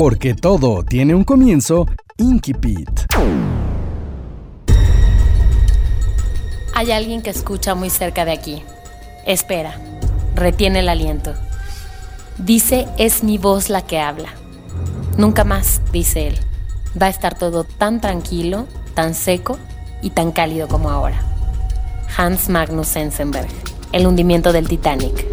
Porque todo tiene un comienzo, Inkipit. Hay alguien que escucha muy cerca de aquí. Espera, retiene el aliento. Dice, es mi voz la que habla. Nunca más, dice él. Va a estar todo tan tranquilo, tan seco y tan cálido como ahora. Hans Magnus Sensenberg, El hundimiento del Titanic.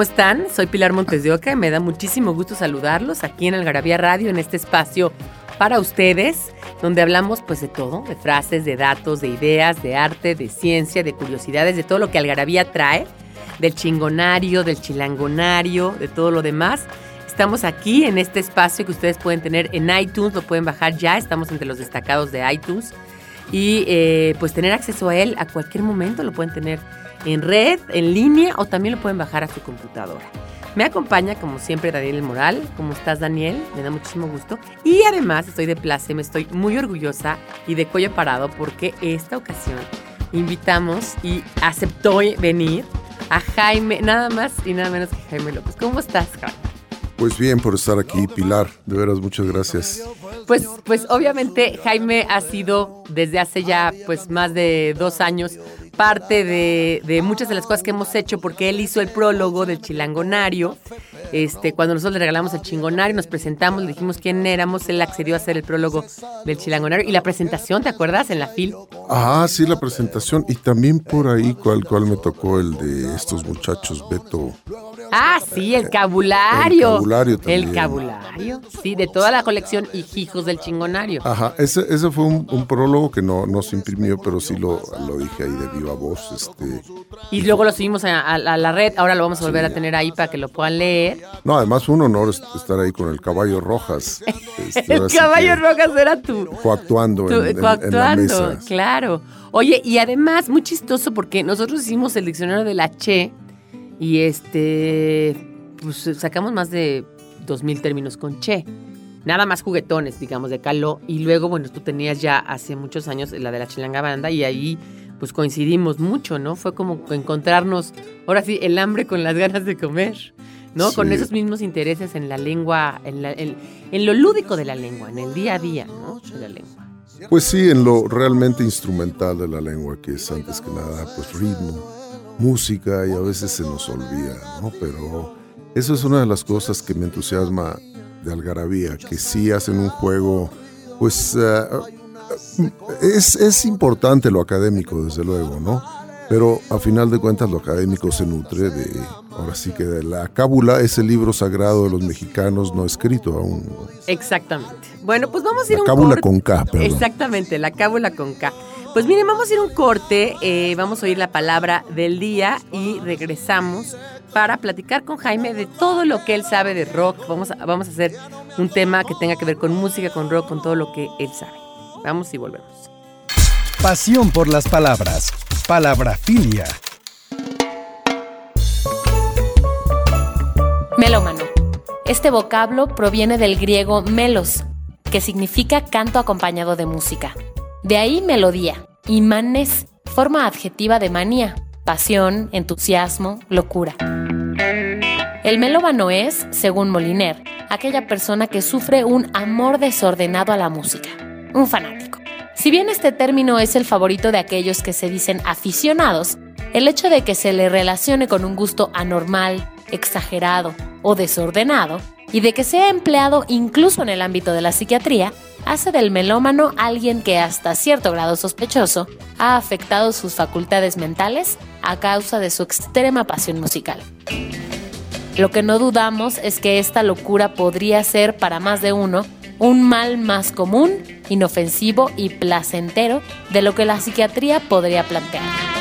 ¿Cómo están? Soy Pilar Montes de Oca y me da muchísimo gusto saludarlos aquí en Algarabía Radio, en este espacio para ustedes, donde hablamos pues de todo, de frases, de datos, de ideas, de arte, de ciencia, de curiosidades, de todo lo que Algarabía trae, del chingonario, del chilangonario, de todo lo demás. Estamos aquí en este espacio que ustedes pueden tener en iTunes, lo pueden bajar ya, estamos entre los destacados de iTunes y eh, pues tener acceso a él a cualquier momento, lo pueden tener en red, en línea o también lo pueden bajar a su computadora. Me acompaña, como siempre, Daniel Moral. ¿Cómo estás, Daniel? Me da muchísimo gusto. Y además estoy de placer, me estoy muy orgullosa y de cuello parado porque esta ocasión invitamos y aceptó venir a Jaime, nada más y nada menos que Jaime López. ¿Cómo estás, Jaime? Pues bien por estar aquí, Pilar. De veras, muchas gracias. Pues, pues obviamente Jaime ha sido desde hace ya pues más de dos años parte de, muchas de las cosas que hemos hecho, porque él hizo el prólogo del Chilangonario. Este, cuando nosotros le regalamos el Chingonario, nos presentamos, le dijimos quién éramos, él accedió a hacer el prólogo del Chilangonario. Y la presentación, ¿te acuerdas? En la FIL. Ah, sí, la presentación. Y también por ahí, ¿cuál, cuál me tocó el de estos muchachos, Beto? Ah, sí, el cabulario. El cabulario también. El cabulario, sí, de toda la colección Hijos del Chingonario. Ajá, ese, ese fue un, prólogo que no, no se imprimió, pero sí lo, lo dije ahí de voz. Este, y luego lo subimos a, la red, ahora lo vamos a volver a tener ahí para que lo puedan leer. No, además un honor estar ahí con el caballo Rojas. Este, el caballo Rojas era tú. Coactuando, en, coactuando, claro. Oye, y además, muy chistoso porque nosotros hicimos el diccionario de la Che y este, pues sacamos más de dos mil términos con che. Nada más juguetones, digamos, de caló. Y luego, bueno, tú tenías ya hace muchos años la de la chilanga banda y ahí pues coincidimos mucho, ¿no? Fue como encontrarnos, ahora sí, el hambre con las ganas de comer, ¿no? Con esos mismos intereses en la lengua, en, en, lo lúdico de la lengua, en el día a día, ¿no? De la lengua. Pues sí, en lo realmente instrumental de la lengua, que es antes que nada, pues ritmo música y a veces se nos olvida, ¿no? Pero eso es una de las cosas que me entusiasma de Algarabía, que sí hacen un juego, pues eh, es, es importante lo académico, desde luego, ¿no? Pero a final de cuentas lo académico se nutre de, ahora sí que de la cábula, ese libro sagrado de los mexicanos no escrito aún. Exactamente. Bueno, pues vamos a ir la cábula con K, perdón. Exactamente, la cábula con K. Pues miren, vamos a ir a un corte, eh, vamos a oír la palabra del día y regresamos para platicar con Jaime de todo lo que él sabe de rock. Vamos a, vamos a hacer un tema que tenga que ver con música, con rock, con todo lo que él sabe. Vamos y volvemos. Pasión por las palabras. Palabrafilia. Melómano. Este vocablo proviene del griego melos, que significa canto acompañado de música. De ahí melodía. Y manes, forma adjetiva de manía, pasión, entusiasmo, locura. El melómano es, según Moliner, aquella persona que sufre un amor desordenado a la música, un fanático. Si bien este término es el favorito de aquellos que se dicen aficionados, el hecho de que se le relacione con un gusto anormal, exagerado o desordenado, y de que sea empleado incluso en el ámbito de la psiquiatría, hace del melómano alguien que hasta cierto grado sospechoso ha afectado sus facultades mentales a causa de su extrema pasión musical. Lo que no dudamos es que esta locura podría ser para más de uno un mal más común, inofensivo y placentero de lo que la psiquiatría podría plantear.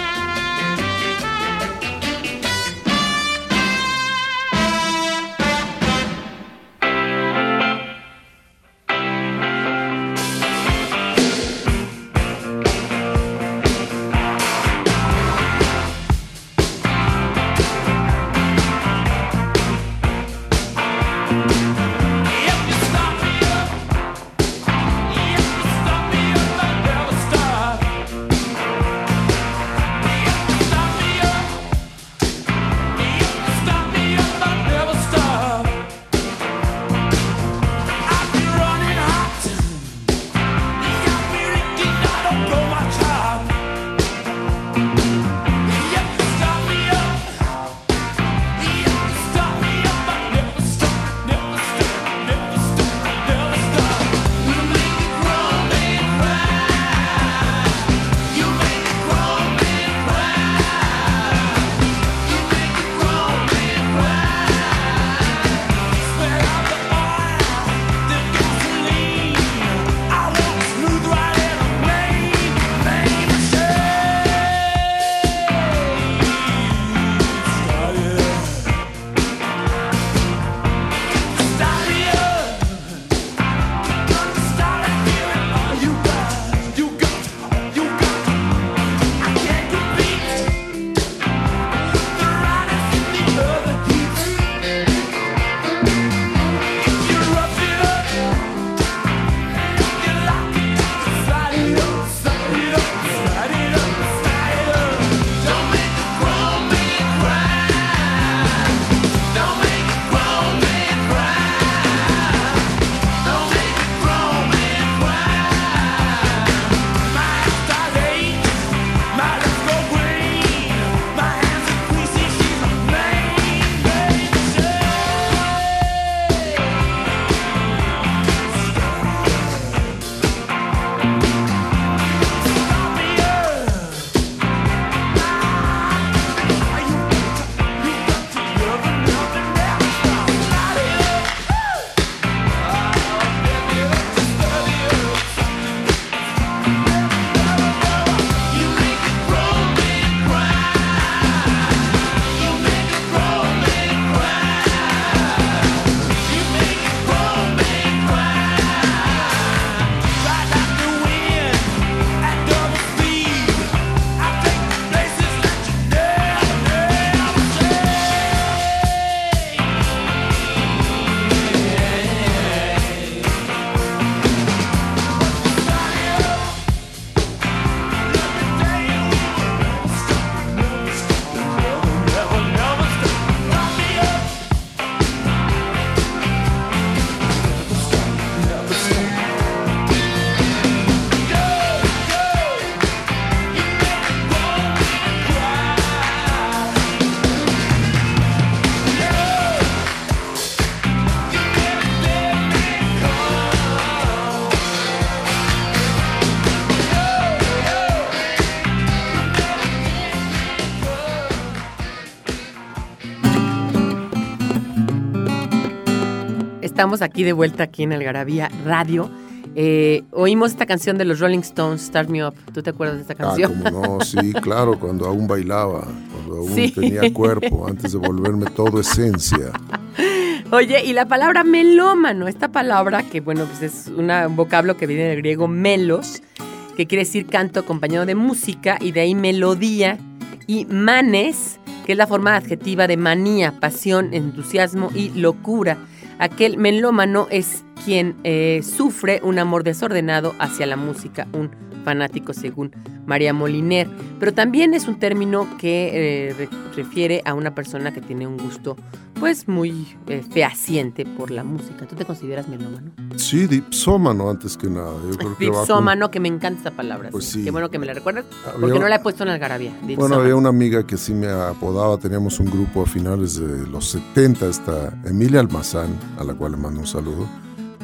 Estamos aquí de vuelta aquí en Algarabía Radio. Eh, oímos esta canción de los Rolling Stones, Start Me Up. ¿Tú te acuerdas de esta canción? Ah, como no, sí, claro, cuando aún bailaba, cuando aún tenía cuerpo, antes de volverme todo esencia. Oye, y la palabra melómano, esta palabra que, bueno, pues es un vocablo que viene del griego melos, que quiere decir canto acompañado de música, y de ahí melodía, y manes, que es la forma adjetiva de manía, pasión, entusiasmo y locura. Aquel melómano es quien eh, sufre un amor desordenado hacia la música, un fanático según María Moliner, pero también es un término que eh, refiere a una persona que tiene un gusto pues muy eh, fehaciente por la música. ¿Tú te consideras melómano? Sí, dipsómano antes que nada. dipsómano, que, me encanta esa palabra. Pues sí. Qué bueno que me la recuerdas, porque no la he puesto en Algarabía. Bueno, había una amiga que sí me apodaba, teníamos un grupo a finales de los 70, esta Emilia Almazán, a la cual le mando un saludo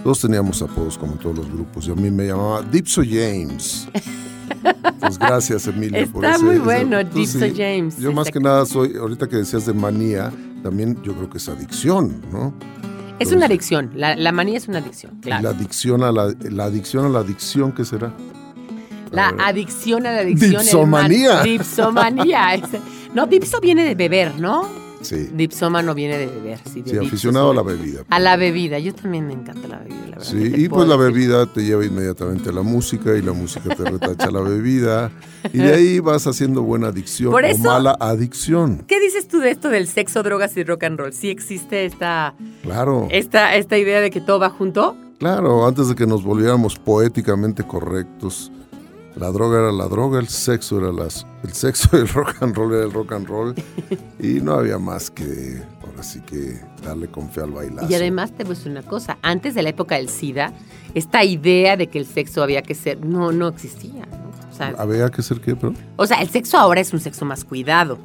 todos teníamos apodos como todos los grupos y a mí me llamaba Dipso James. Pues gracias, Emilia, por eso. Está muy bueno, Dipso James. Yo más que nada soy, ahorita que decías de manía, también yo creo que es adicción, ¿no? Es una adicción, la, la manía es una adicción, claro. La adicción a la, la adicción a la adicción, ¿qué será? La adicción a la adicción. Dipsomanía. Dipsomanía. No, dipso viene de beber, ¿no? Sí, Dipsómano viene de beber. Sí, de sí aficionado a la bebida. A la bebida. Yo también me encanta la bebida, la verdad. Sí, ¿qué te y pues la bebida te lleva inmediatamente a la música y la música te retacha la bebida y de ahí vas haciendo buena adicción Por o mala adicción. ¿Qué dices tú de esto del sexo, drogas y rock and roll? ¿Sí existe esta, Claro, esta, esta idea de que todo va junto? claro, antes de que nos volviéramos poéticamente correctos, la droga era la droga, el sexo era las, el sexo el rock and roll era el rock and roll y no había más que ahora sí que darle con fe al bailazo. Y además te voy a decir una cosa, antes de la época del SIDA, esta idea de que el sexo había que ser, no, no existía. O, sea, había que ser qué, pero o sea, el sexo ahora es un sexo más cuidado,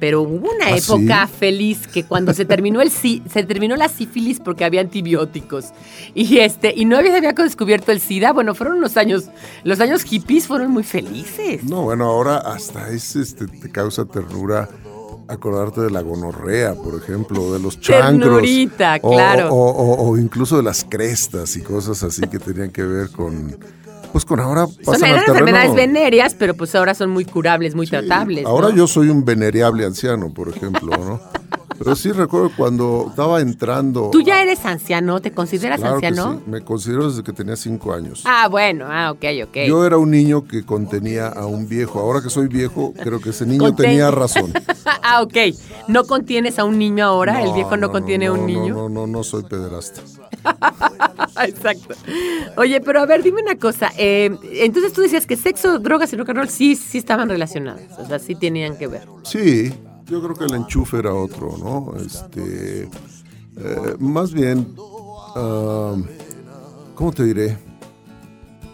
pero hubo una ¿Ah, época sí? feliz que cuando se terminó el se terminó la sífilis porque había antibióticos y este y no había, había descubierto el SIDA, bueno, fueron unos años, los años hippies fueron muy felices. No, bueno, ahora hasta es, este, te causa ternura acordarte de la gonorrea, por ejemplo, de los chancros. Ternurita, o- claro. O, o- o incluso de las crestas y cosas así que tenían que ver con, pues con ahora Son pasan eran terreno. enfermedades venéreas, pero pues ahora son muy curables, muy tratables. Ahora ¿no? yo soy un venereable anciano, por ejemplo, ¿no? Pero sí recuerdo cuando estaba entrando. Tú ya eres anciano, ¿te consideras Claro que anciano? sí, me considero desde que tenía cinco años. Ah, bueno, ah, ok, ok. Yo era un niño que contenía a un viejo. Ahora que soy viejo, creo que ese niño Conten- tenía razón. ah, ok. ¿No contienes a un niño ahora? ¿El viejo no, contiene a un niño? No, no, no soy pederasta. Exacto. Oye, pero a ver, dime una cosa. eh, entonces tú decías que sexo, drogas y rock and roll sí, sí estaban relacionadas. O sea, sí tenían que ver. Sí, yo creo que el enchufe era otro, ¿no? Este, eh, más bien, ah, ¿cómo te diré?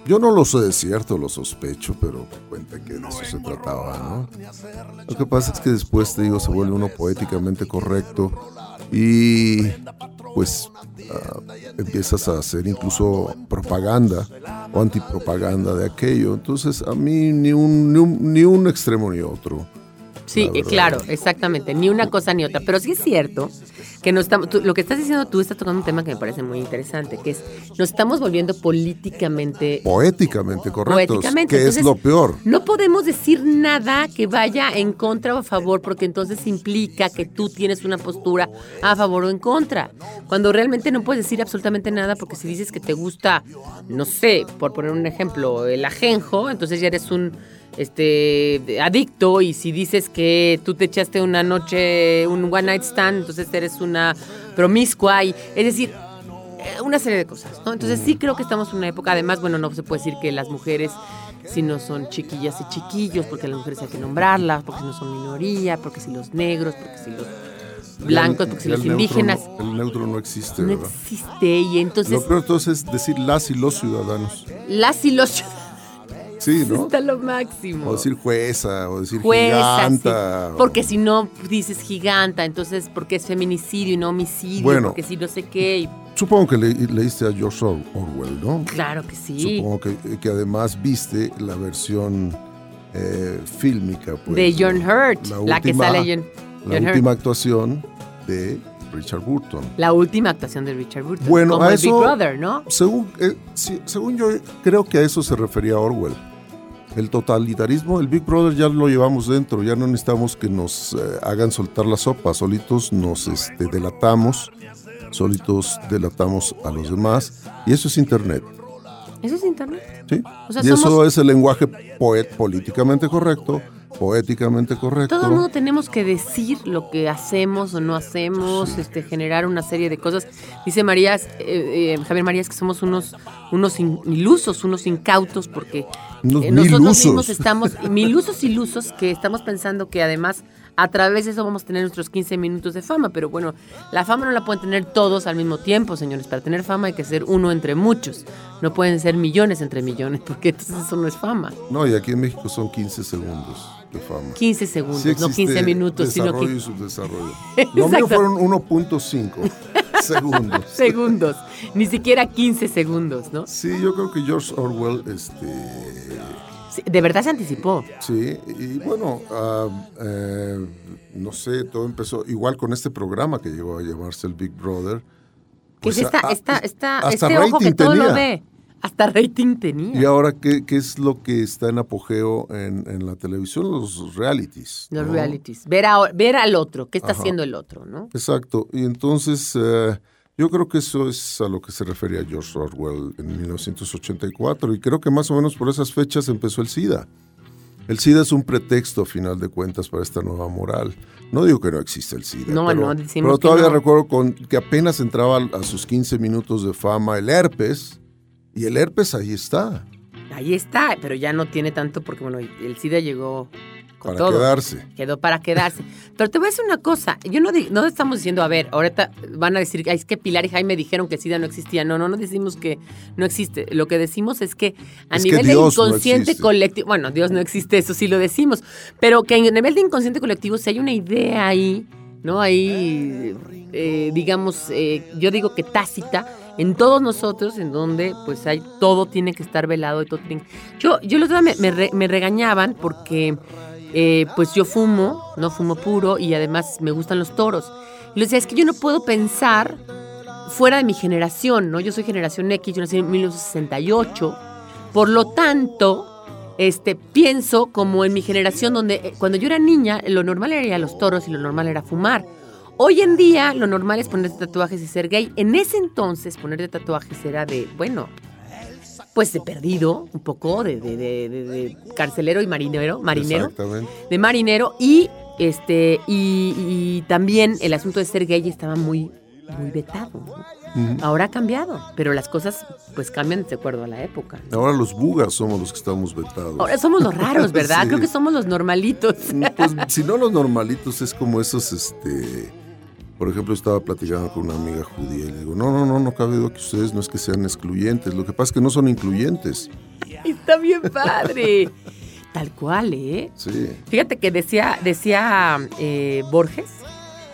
Yo no lo sé de cierto, lo sospecho, pero cuenta que de eso se trataba, ¿no? Lo que pasa es que después, te digo, se vuelve uno poéticamente correcto y pues ah, empiezas a hacer incluso propaganda o antipropaganda de aquello. Entonces, a mí ni un, ni un, ni un extremo ni otro. Sí, eh, claro, exactamente. Ni una cosa ni otra. Pero sí es cierto que no estamos, tú- lo que estás diciendo tú estás tocando un tema que me parece muy interesante, que es nos estamos volviendo políticamente Poéticamente correctos, Poéticamente, que entonces- es lo peor. No podemos decir nada que vaya en contra o a favor, porque entonces implica que tú tienes una postura a favor o en contra. Cuando realmente no puedes decir absolutamente nada, porque si dices que te gusta, no sé, por poner un ejemplo, el ajenjo, entonces ya eres un este adicto y si dices que tú te echaste una noche un one night stand entonces eres una promiscua y es decir eh, una serie de cosas, ¿no? Entonces sí creo que estamos en una época, además, bueno, no se puede decir que las mujeres si no son chiquillas y chiquillos, porque las mujeres hay que nombrarlas, porque si no son minoría, porque si los negros, porque si los blancos, porque si los indígenas. no- el neutro no existe, No ¿verdad? existe y entonces Lo peor entonces es decir las y los ciudadanos. las y los Sí, ¿no? está lo máximo. O decir jueza, o decir Jueza, giganta. sí. o- Porque si no dices giganta, entonces porque es feminicidio y no homicidio, Bueno. porque si no sé qué. y- Supongo que le- leíste a George Or- Orwell, ¿no? claro que sí. Supongo que, que además viste la versión eh, fílmica. Pues, de John Hurt, la, que última- sale John, La John Hurt. última actuación de Richard Burton. La última actuación de Richard Burton. Bueno, como a el Big eso- Brother, ¿no? Según, eh, sí, según yo creo que a eso se refería Orwell. El totalitarismo, el Big Brother ya lo llevamos dentro, ya no necesitamos que nos eh, hagan soltar la sopa, solitos nos este, delatamos, solitos delatamos a los demás y eso es Internet. Eso es internet. ¿sí? O sea, y eso es el lenguaje poet, políticamente correcto, poéticamente correcto. Todo el mundo tenemos que decir lo que hacemos o no hacemos, este, generar una serie de cosas. Dice Marías, eh, eh, Javier Marías que somos unos, unos ilusos, unos incautos, porque eh, nosotros milusos. mismos estamos, milusos ilusos, que estamos pensando que además a través de eso vamos a tener nuestros 15 minutos de fama. Pero bueno, la fama no la pueden tener todos al mismo tiempo, señores. Para tener fama hay que ser uno entre muchos. No pueden ser millones entre millones, porque entonces eso no es fama. No, y aquí en México son 15 segundos de fama. 15 segundos, Sí no 15 existe minutos, sino 15 y subdesarrollo. Lo mío fueron 1.5 segundos. segundos, ni siquiera 15 segundos, ¿no? Sí, yo creo que George Orwell, este, Sí, De verdad se anticipó. sí, y bueno, ah, eh, no sé, todo empezó igual con este programa que llegó a llamarse el Big Brother, Pues Pues, esta, a- esta, esta, hasta este ojo que todo lo tenía. ve. Hasta rating tenía. Y ahora, ¿qué, qué es lo que está en apogeo en, en la televisión? Los realities. Los ¿no? realities. Ver, a- ver al otro, qué está Ajá. haciendo el otro, ¿no? Exacto. Y entonces, eh, yo creo que eso es a lo que se refería George Orwell en 1984. Y creo que más o menos por esas fechas empezó el SIDA. El SIDA es un pretexto, a final de cuentas, para esta nueva moral. No digo que no existe el SIDA. No, pero, no, decimos pero que todavía no. recuerdo con, que apenas entraba a sus 15 minutos de fama el herpes. Y el herpes ahí está, Ahí está, pero ya no tiene tanto porque, bueno, el SIDA llegó con para todo. quedarse. Quedó para quedarse. Pero te voy a decir una cosa. Yo no, no estamos diciendo, a ver, ahorita van a decir, "Ay, es que Pilar y Jaime dijeron que el SIDA no existía. No, no, no decimos que no existe. Lo que decimos es que a Es que nivel de no inconsciente colectivo, bueno, Dios no existe, eso sí lo decimos, pero que a nivel de inconsciente colectivo, si hay una idea ahí, ¿no? Ahí, eh, digamos, eh, yo digo que tácita en todos nosotros, en donde pues hay todo tiene que estar velado y todo tiene Yo, yo los me, me regañaban porque eh, pues yo fumo, no fumo puro y además me gustan los toros. Y les decía, es que yo no puedo pensar fuera de mi generación, ¿no? Yo soy generación X, yo nací en 1968, por lo tanto, este, pienso como en mi generación donde eh, cuando yo era niña lo normal era ir a los toros y lo normal era fumar. Hoy en día lo normal es ponerte tatuajes y ser gay. En ese entonces ponerte tatuajes era de, bueno, pues de perdido, un poco de, de- de- de- de carcelero y marinero, marinero Exactamente. de marinero y este y, y también el asunto de ser gay estaba muy muy vetado. Ahora ha cambiado, pero las cosas pues cambian de acuerdo a la época. ¿no? Ahora los bugas somos los que estamos vetados. Ahora somos los raros, ¿verdad? Sí. Creo que somos los normalitos. Pues si no los normalitos es como esos, este, por ejemplo, estaba platicando con una amiga judía y le digo, no, no, no, no cabe duda que ustedes no es que sean excluyentes, lo que pasa es que no son incluyentes. Está bien padre. Tal cual, ¿eh? Sí. Fíjate que decía, decía eh, Borges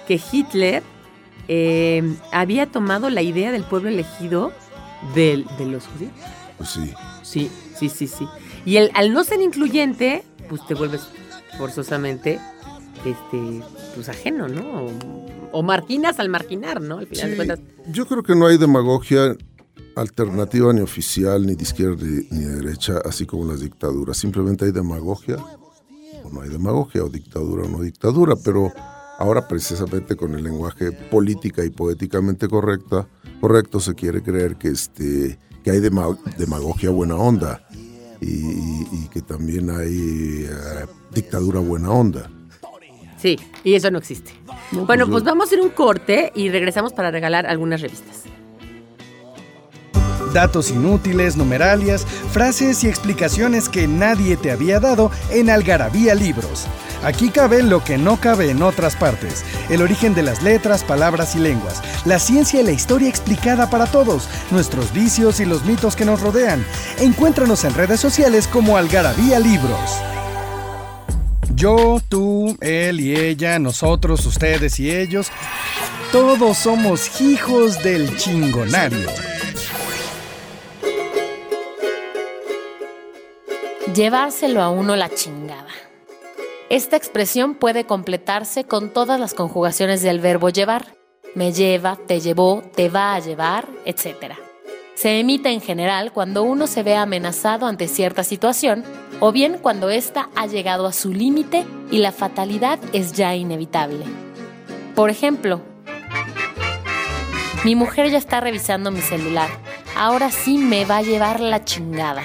que Hitler eh, había tomado la idea del pueblo elegido del- de los judíos. Pues sí. Sí, sí, sí, sí. Y el, al no ser incluyente, pues te vuelves forzosamente este, pues ajeno, ¿no? O, marginas al marginar, ¿no? Al final de Sí, cuentas. Yo creo que no hay demagogia alternativa ni oficial, ni de izquierda ni de derecha, así como las dictaduras. Simplemente hay demagogia o no hay demagogia, o dictadura o no dictadura, pero ahora precisamente con el lenguaje política y poéticamente correcta, correcto se quiere creer que, este, que hay dema- demagogia buena onda y, y- y que también hay eh, dictadura buena onda. Sí, y eso no existe. No, bueno, pues pues vamos a hacer un corte y regresamos para regalar algunas revistas. Datos inútiles, numeralias, frases y explicaciones que nadie te había dado en Algarabía Libros. Aquí cabe lo que no cabe en otras partes. El origen de las letras, palabras y lenguas. La ciencia y la historia explicada para todos. Nuestros vicios y los mitos que nos rodean. Encuéntranos en redes sociales como Algarabía Libros. Yo, tú, él y ella, nosotros, ustedes y ellos. Todos somos hijos del chingonario. Llevárselo a uno la chingada. Esta expresión puede completarse con todas las conjugaciones del verbo llevar. Me lleva, te llevó, te va a llevar, etc. Se emite en general cuando uno se ve amenazado ante cierta situación o bien cuando ésta ha llegado a su límite y la fatalidad es ya inevitable. Por ejemplo, mi mujer ya está revisando mi celular. Ahora sí me va a llevar la chingada.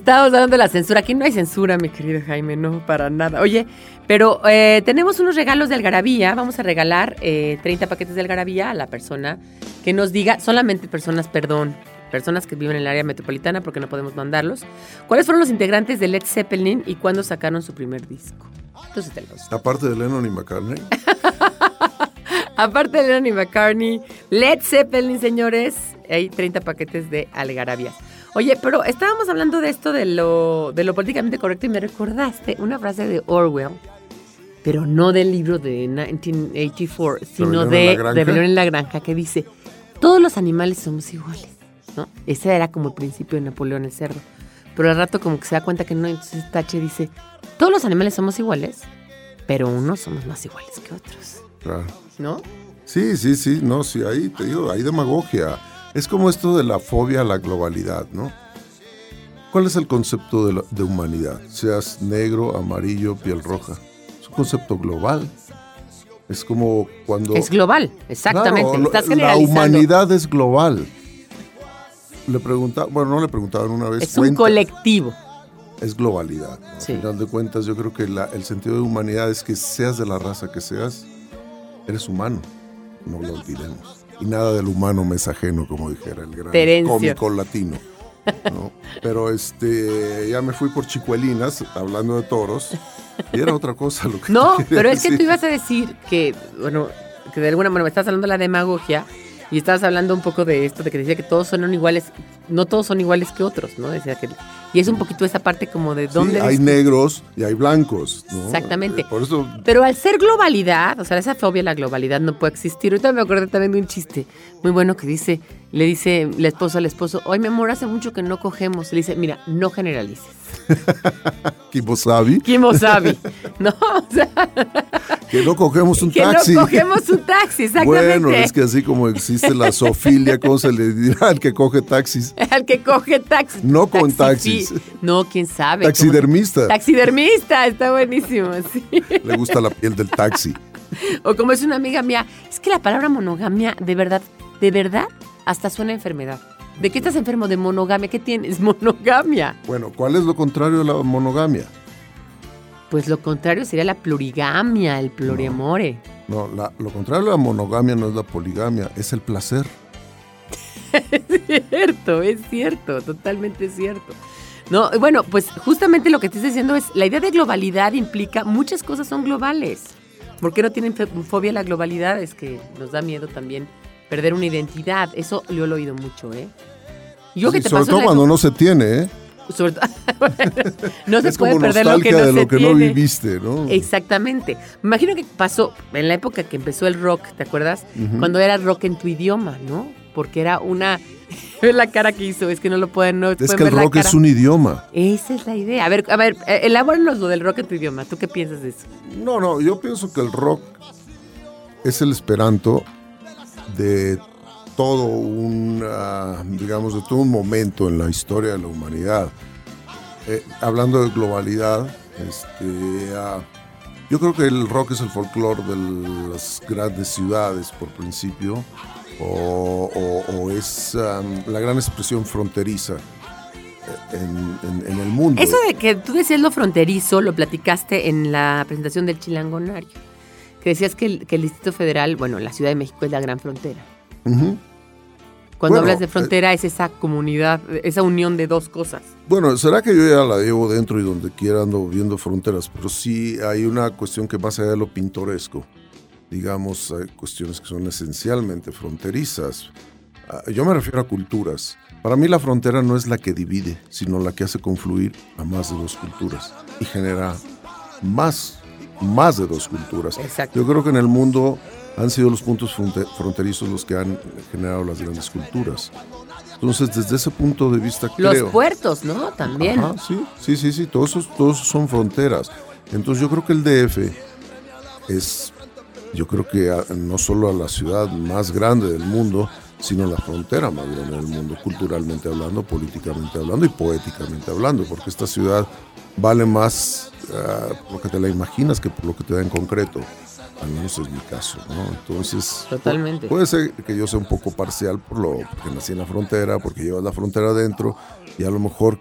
Estábamos hablando de la censura. Aquí no hay censura, mi querido Jaime, no, para nada. Oye, pero eh, tenemos unos regalos de Algarabía. Vamos a regalar eh, 30 paquetes de Algarabía a la persona que nos diga, solamente personas, perdón, personas que viven en el área metropolitana porque no podemos mandarlos. ¿Cuáles fueron los integrantes de Led Zeppelin y cuándo sacaron su primer disco? Entonces te los. Aparte de Lennon y McCartney. Aparte de Lennon y McCartney, Led Zeppelin, señores, hay 30 paquetes de Algarabía. Oye, pero estábamos hablando de esto de lo, de lo políticamente correcto y me recordaste una frase de Orwell, pero no del libro de 1984, sino ¿Rebelión en de? Rebelión en la Granja, que dice, todos los animales somos iguales, ¿no? Ese era como el principio de Napoleón el cerdo. Pero al rato como que se da cuenta que no, entonces Tache dice, todos los animales somos iguales, pero unos somos más iguales que otros, Claro. ¿no? Sí, sí, sí, no, sí, ahí te digo, hay demagogia. Es como esto de la fobia a la globalidad, ¿no? ¿Cuál es el concepto de, la- de humanidad? Seas negro, amarillo, piel roja. Es un concepto global. Es como cuando... Es global, exactamente. Claro, lo- Estás la humanidad es global. Le preguntaba, bueno, no le preguntaban una vez. Es un colectivo. es globalidad. ¿no? Sí. Al final de cuentas, yo creo que la- el sentido de humanidad es que seas de la raza que seas, eres humano. No lo olvidemos. Y nada del humano me es ajeno, como dijera el gran Terencio. cómico latino. ¿no? Pero este, ya me fui por chicuelinas, hablando de toros, y era otra cosa lo que No, pero es que tú ibas a decir que, bueno, que de alguna manera me estás hablando de la demagogia y estabas hablando un poco de esto, de que decía que todos son iguales, no todos son iguales que otros, ¿no? Decía que, y es un poquito esa parte como de Sí, dónde... hay negros y hay blancos. ¿no? Exactamente. Eh, Por eso Pero al ser globalidad, o sea, esa fobia a la globalidad no puede existir. Ahorita me acordé también de un chiste muy bueno que dice, le dice la esposa al esposo, hoy mi amor, hace mucho que no cogemos. Le dice, mira, no generalices. Kibosabi, ¿Quién sabe? No, o sea, que no cogemos un que taxi. no cogemos un taxi, exactamente. Bueno, es que así como existe la zoofilia, ¿cómo se le dirá al que coge taxis? Al que coge taxi. No con Taxifi- taxis. No, quién sabe. Taxidermista. Taxidermista, está buenísimo, sí. Le gusta la piel del taxi. O como es una amiga mía, es que la palabra monogamia, de verdad, de verdad, hasta suena a enfermedad. ¿De qué estás enfermo? De monogamia. ¿Qué tienes? Monogamia. Bueno, ¿cuál es lo contrario de la monogamia? Pues lo contrario sería la plurigamia, el pluriamore. No, la- lo contrario de la monogamia no es la poligamia, es el placer. Es cierto, es cierto, totalmente cierto. No, bueno, pues justamente lo que te estoy diciendo es, la idea de globalidad implica muchas cosas son globales. ¿Por qué no tienen fobia a la globalidad? Es que nos da miedo también perder una identidad. Eso yo lo he oído mucho, ¿eh? Yo que Sí, te sobre todo cuando no se tiene, ¿eh? sobre Bueno, no se es puede como perder lo que no de se lo que no tiene. viviste, ¿no? Exactamente. Me imagino que pasó en la época que empezó el rock, ¿te acuerdas? Cuando era rock en tu idioma, ¿no? Porque era una... La cara que hizo, es que no lo pueden... No Es pueden que el ver rock es un idioma. Esa es la idea. A ver, a ver, eh, elabóranos lo del rock en tu idioma. ¿Tú qué piensas de eso? No, no, yo pienso que el rock es el esperanto de todo un, ah, digamos, de todo un momento en la historia de la humanidad. Eh, hablando de globalidad, este, ah, yo creo que el rock es el folclore de las grandes ciudades por principio, o, es ah, la gran expresión fronteriza eh, en- en el mundo. Eso de que tú decías lo fronterizo, lo platicaste en la presentación del Chilangonario. Que decías que el, que el Distrito Federal, bueno, la Ciudad de México es la gran frontera. Cuando Bueno, hablas de frontera es esa comunidad, esa unión de dos cosas. Bueno, será que yo ya la llevo dentro y donde quiera ando viendo fronteras, pero sí hay una cuestión que más allá de lo pintoresco, digamos, hay cuestiones que son esencialmente fronterizas. Ah, Yo me refiero a culturas. Para mí la frontera no es la que divide, sino la que hace confluir a más de dos culturas y genera más, más de dos culturas. Exacto. Yo creo que en el mundo han sido los puntos fronte- fronterizos los que han generado las grandes culturas. Entonces, desde ese punto de vista, Los creo... puertos, ¿no? También. Ajá, sí, sí, sí, sí, todos esos, todos son fronteras. Entonces yo creo que el DF es, yo creo que no solo a la ciudad más grande del mundo, sino la frontera más grande del mundo, culturalmente hablando, políticamente hablando y poéticamente hablando, porque esta ciudad vale más ah, por lo que te la imaginas que por lo que te da en concreto. Al menos es mi caso, ¿no? Entonces, Totalmente. pu- puede ser que yo sea un poco parcial por lo porque nací en la frontera, porque llevas la frontera adentro y a lo mejor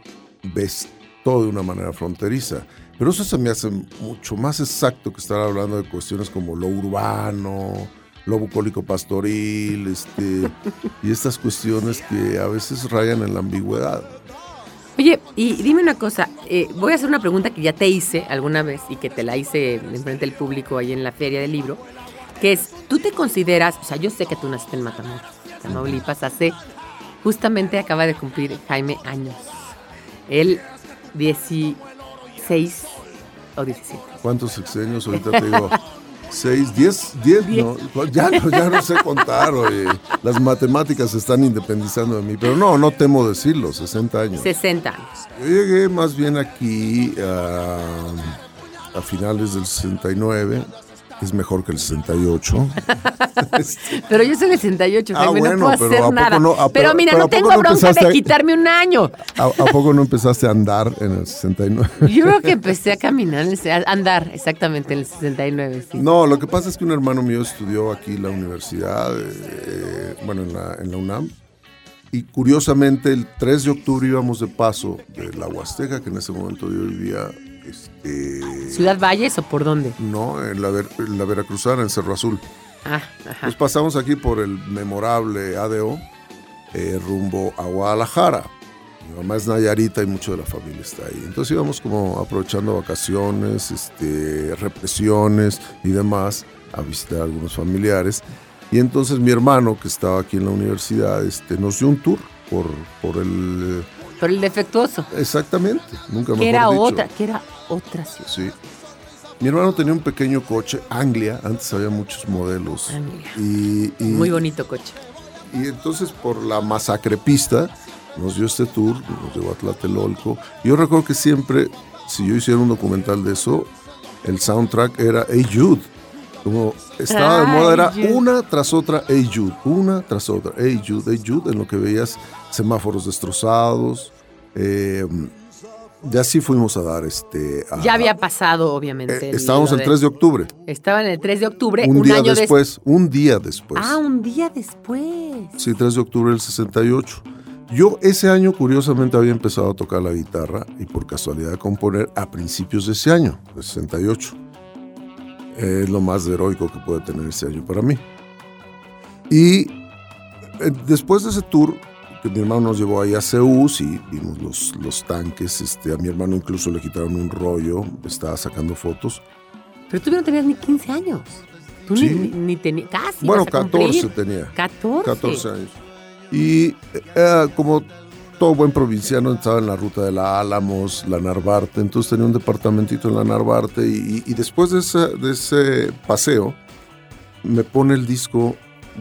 ves todo de una manera fronteriza. Pero eso se me hace mucho más exacto que estar hablando de cuestiones como lo urbano, lo bucólico pastoril, este, y estas cuestiones que a veces rayan en la ambigüedad. Oye, y dime una cosa, eh, voy a hacer una pregunta que ya te hice alguna vez y que te la hice enfrente del público ahí en la feria del libro, que es, ¿tú te consideras, o sea, yo sé que tú naciste en Matamoros, Tamaulipas, hace, justamente acaba de cumplir Jaime años, él 16 o 17. ¿Cuántos sexenios ahorita te digo? Seis, diez, diez, no, ya, no, ya no sé contar, oye. Las matemáticas se están independizando de mí, pero no, no temo decirlo, 60 años. 60 años. Yo llegué más bien aquí a, a finales del 69, es mejor que el 68. pero yo soy del 68, Ah, bueno, no puedo pero hacer ¿a poco nada. no- ah, pero, pero- mira, pero no ¿a poco tengo no bronca de quitarme un año. ¿A, a poco no empezaste a andar en el 69? Yo creo que empecé a caminar, a andar exactamente en el 69, sí. No, lo que pasa es que un hermano mío estudió aquí en la universidad, eh, bueno, en la, en la UNAM, y curiosamente el 3 de octubre íbamos de paso de la Huasteca, que en ese momento yo vivía, este, ¿Ciudad Valles o por dónde? no, en la, Ver- en la Veracruzana, en Cerro Azul. Ah, ajá. Nos pasamos aquí por el memorable ADO, eh, rumbo a Guadalajara. Mi mamá es Nayarita y mucho de la familia está ahí. Entonces íbamos como aprovechando vacaciones, este, represiones y demás a visitar a algunos familiares. Y entonces mi hermano, que estaba aquí en la universidad, este, nos dio un tour por, por el... Por el defectuoso. Exactamente, nunca mejor Que era dicho. otra, que era otra ciudad. Sí. Mi hermano tenía un pequeño coche, Anglia, antes había muchos modelos. Anglia. Y, y- Muy bonito coche. y entonces por la masacre pista nos dio este tour, nos llevó a Tlatelolco. Yo recuerdo que siempre, si yo hiciera un documental de eso, el soundtrack era Hey Jude. Como estaba de moda, era una tras otra Hey Jude, una tras otra Hey Jude, Hey Jude, en lo que veías semáforos destrozados. eh, y así fuimos a dar este. a- Ya había pasado, obviamente. eh, el- estábamos el de- 3 de octubre, Estaba en el 3 de octubre, un, un, día año después. después, un día después. Ah, un día después. Sí, 3 de octubre del 68. Yo ese año curiosamente había empezado a tocar la guitarra y por casualidad a componer a principios de ese año, del 68. Es lo más heroico que puede tener ese año para mí. Y eh, después de ese tour, que mi hermano nos llevó ahí a Zeus y vimos los, los tanques, este, a mi hermano incluso le quitaron un rollo, estaba sacando fotos. Pero tú no tenías ni 15 años. Tú ni- Sí. ni, ni tenías. Casi. bueno, ibas a cumplir. 14 tenía. 14. 14 años. Y eh, como todo buen provinciano estaba en la ruta de la Álamos, la Narvarte, entonces tenía un departamentito en la Narvarte y, después de ese, de ese paseo me pone el disco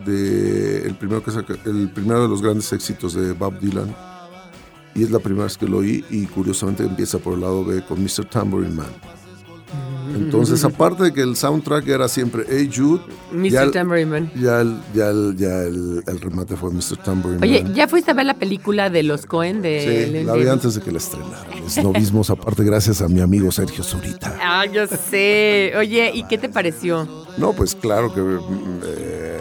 de el primero que saca- el primero de los grandes éxitos de Bob Dylan y es la primera vez que lo oí y curiosamente empieza por el lado B con Mr. Tambourine Man. Entonces, aparte de que el soundtrack era siempre Hey Jude, Mr. ya el- Tambourine ya el, ya el, ya el, el remate fue Mr. Tambourine Oye, Man. ¿ya fuiste a ver la película de los Cohen de Sí, la vi antes de que la estrenaran. Los novismos, aparte, gracias a mi amigo Sergio Zurita. Ah, yo sé. Oye, ¿y qué te pareció? No, pues claro que. eh,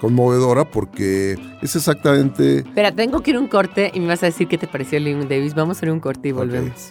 conmovedora porque es exactamente. Espera, tengo que ir a un corte y me vas a decir qué te pareció Leon Davis. Vamos a ir a un corte y volvemos.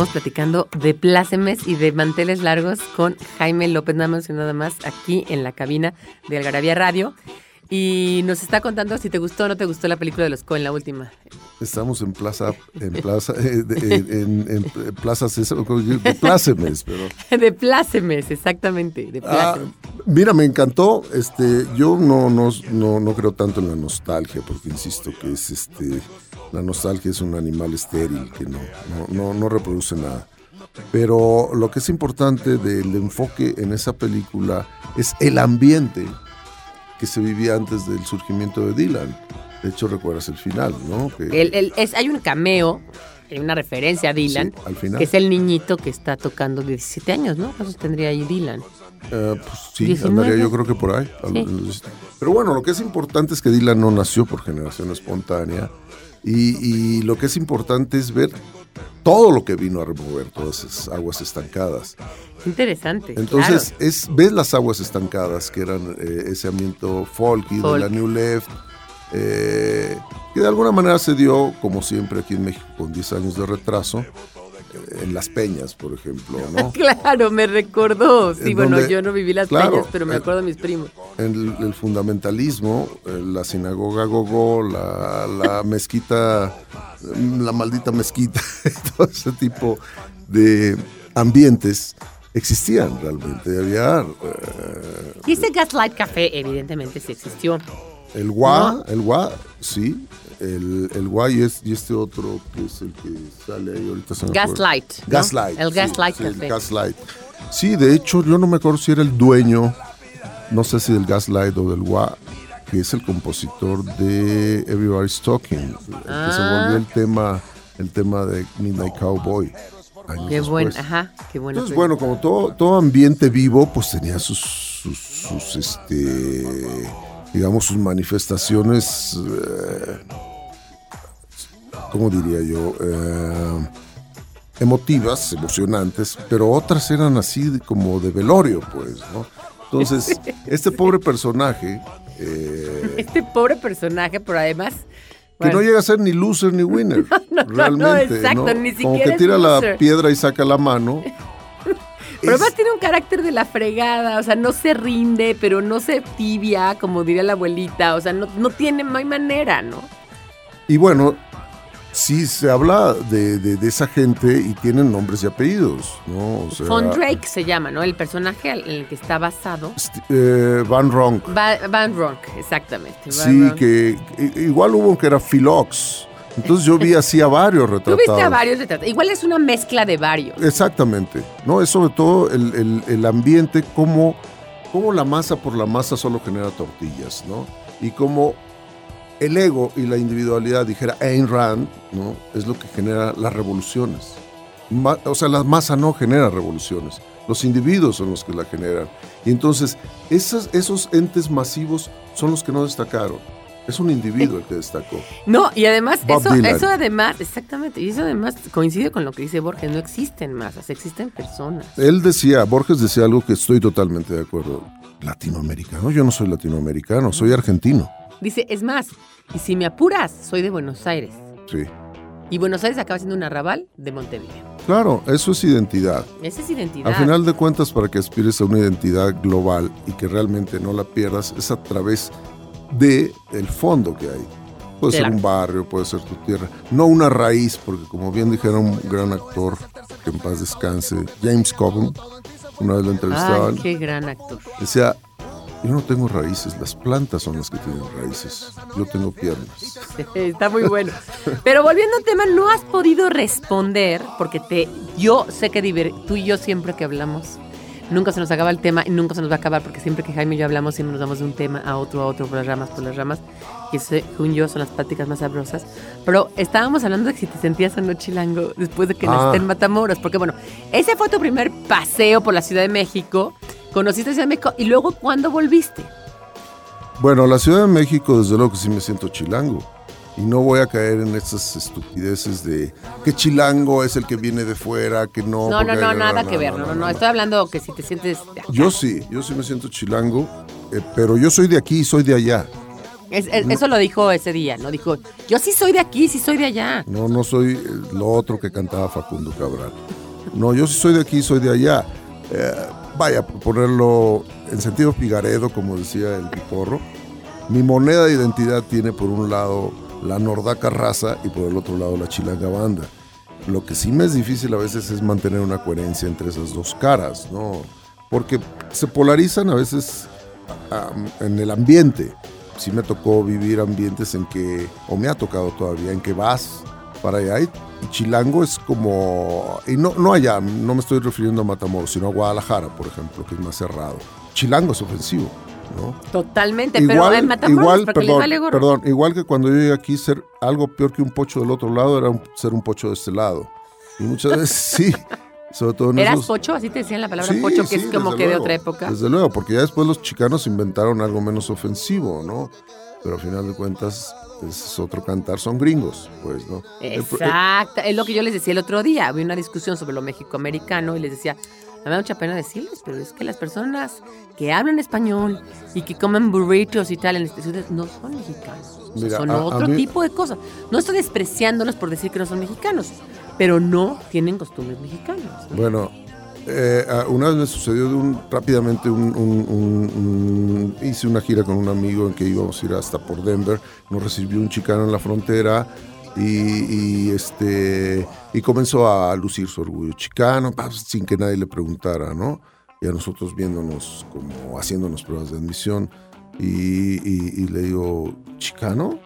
Estamos platicando de plácemes y de manteles largos con Jaime López, nada más y nada más, aquí en la cabina de Algarabía Radio. Y nos está contando si te gustó o no te gustó la película de los Coen, la última. Estamos en plaza, en plaza, eh, de- en, en, en plaza César, de plácemes, pero. De plácemes, exactamente, de Ah, plácemes. mira, me encantó. Este, yo no, no, no, no creo tanto en la nostalgia, porque insisto que es este, la nostalgia es un animal estéril que no, no, no, no reproduce nada. Pero lo que es importante del enfoque en esa película es el ambiente que se vivía antes del surgimiento de Dylan. De hecho, recuerdas el final, ¿no? Que- El- el- es, hay un cameo, hay una referencia a Dylan, Sí, al final. que es el niñito que está tocando 17 años, ¿no? ¿Cuántos tendría ahí Dylan? Eh, pues sí, 19. andaría yo creo que por ahí. Sí. Pero bueno, lo que es importante es que Dylan no nació por generación espontánea y, y lo que es importante es ver todo lo que vino a remover todas esas aguas estancadas. Interesante. Entonces, claro. es ves las aguas estancadas que eran eh, ese ambiente folky de Folk. la New Left, eh, que de alguna manera se dio, como siempre aquí en México, con 10 años de retraso, en Las Peñas, por ejemplo, ¿no? Claro, me recordó. Sí, En bueno, donde- yo no viví las claro, peñas, pero me eh, acuerdo de mis primos. el, el fundamentalismo, eh, la sinagoga Gogó, la, la mezquita, la maldita mezquita, todo ese tipo de ambientes existían realmente. Había eh, Y ese Gaslight Café, evidentemente, sí existió. el gua, el gua, sí, el, el gua y, es- y este otro que es el que sale ahí ahorita. se me acuerda. Gaslight. ¿no? Gaslight. El sí, Gaslight sí, el. Gaslight. Sí, de hecho, yo no me acuerdo si era el dueño, no sé si del Gaslight o del WA, que es el compositor de Everybody's Talking, que se Ah. volvió el tema, el tema de Midnight Cowboy. Qué buen, después. ajá, qué bueno. Entonces, bueno, como todo, todo ambiente vivo, pues tenía sus, sus, sus, este, digamos, sus manifestaciones, eh, ¿cómo diría yo? Eh, emotivas, emocionantes, pero otras eran así como de velorio, pues, ¿no? Entonces, este pobre personaje, eh, Este pobre personaje, pero además. que no llega a ser ni loser ni winner, no, no, realmente, exacto, ¿no? ni Como siquiera que es tira la piedra y saca la mano. Pero además tiene un carácter de la fregada, o sea, no se rinde, pero no se tibia, como diría la abuelita, o sea, no, no tiene, no hay manera, ¿no? Y bueno, sí se habla de, de- de esa gente y tienen nombres y apellidos, ¿no? O sea, Von Drake se llama, ¿no? El personaje en el que está basado. Eh, Van Ronk. Va- Van Ronk, exactamente. Van Sí, Ronk. que igual hubo que era Philox. Entonces yo vi así a varios Tú retratados. viste a varios retratos. Igual es una mezcla de varios. Exactamente. No, es sobre todo el, el- el ambiente, como, como la masa por la masa solo genera tortillas, ¿no? Y como el ego y la individualidad, dijera Ayn Rand, ¿no? Es lo que genera las revoluciones. O sea, la masa no genera revoluciones. Los individuos son los que la generan. Y entonces, esas, esos entes masivos son los que no destacaron. Es un individuo el que destacó. No, y además, Bob eso, Dylan. eso además, exactamente, y eso además coincide con lo que dice Borges, no existen masas, existen personas. Él decía, Borges decía algo que estoy totalmente de acuerdo. Latinoamericano, yo no soy latinoamericano, soy argentino. Dice, es más, y si me apuras, soy de Buenos Aires. Sí. Y Buenos Aires acaba siendo un arrabal de Montevideo. Claro, eso es identidad. Esa es identidad. Al final de cuentas, para que aspires a una identidad global y que realmente no la pierdas, es a través de el fondo que hay. Puede ser un barrio, puede ser tu tierra, no una raíz, porque como bien dijera un gran actor, que en paz descanse, James Coburn, una vez lo entrevistaban, Ay, qué gran actor. decía, yo no tengo raíces, las plantas son las que tienen raíces, yo tengo piernas. Está muy bueno. Pero volviendo al tema, no has podido responder porque te, yo sé que diver- tú y yo siempre que hablamos, nunca se nos acaba el tema y nunca se nos va a acabar porque siempre que Jaime y yo hablamos siempre nos damos de un tema a otro, a otro, por las ramas, por las ramas. Y eso, según yo, son las pláticas más sabrosas. Pero estábamos hablando de si te sentías o no chilango después de que Ah. naciste en Matamoros. Porque bueno, ese fue tu primer paseo por la Ciudad de México. Conociste Ciudad de México y luego, ¿cuándo volviste? Bueno, la Ciudad de México, desde luego que sí me siento chilango. Y no voy a caer en estas estupideces de que chilango es el que viene de fuera, que no. No, no, no, nada que ver. No, no, no. Estoy hablando que si te sientes. Yo sí, yo sí me siento chilango, eh, pero yo soy de aquí y soy de allá. Es- es- eso lo dijo ese día, ¿no? Dijo, yo sí soy de aquí, sí soy de allá. No, no soy eh, lo otro que cantaba Facundo Cabral. No, yo sí soy de aquí y soy de allá. Vaya, ponerlo en sentido pigaredo, como decía el piporro, mi moneda de identidad tiene por un lado la nordaca raza y por el otro lado la chilanga banda. Lo que sí me es difícil a veces es mantener una coherencia entre esas dos caras, ¿no? Porque se polarizan a veces ah, en el ambiente. Sí me tocó vivir ambientes en que, o me ha tocado todavía, en que vas para allá y, Chilango es como, y no, no allá, no me estoy refiriendo a Matamoros, sino a Guadalajara, por ejemplo, que es más cerrado. Chilango es ofensivo, ¿no? Totalmente, pero en Matamoros, igual, perdón, vale gorro. perdón, igual que cuando yo llegué aquí, ser algo peor que un pocho del otro lado era un- ser un pocho de este lado. Y muchas veces sí, sobre todo en ¿Eras esos- pocho? Así te decían la palabra Sí, pocho, que sí, es como que de otra época. Desde luego, porque ya después los chicanos inventaron algo menos ofensivo, ¿no? Pero al final de cuentas, es otro cantar, son gringos, pues, ¿no? Exacto, es lo que yo les decía el otro día. Había una discusión sobre lo mexicoamericano y les decía, me da mucha pena decirles, pero es que las personas que hablan español y que comen burritos y tal en ciudades no son mexicanos. O sea, son a- a otro mí- tipo de cosas. No estoy despreciándolos por decir que no son mexicanos, pero no tienen costumbres mexicanas. ¿no? Bueno, eh, una vez me sucedió de un, rápidamente, un, hice una gira con un amigo en que íbamos a ir hasta por Denver, nos recibió un chicano en la frontera y, este, y comenzó a lucir su orgullo chicano, pa, sin que nadie le preguntara, ¿no? Y a nosotros viéndonos como haciéndonos pruebas de admisión y, y- y le digo, ¿chicano?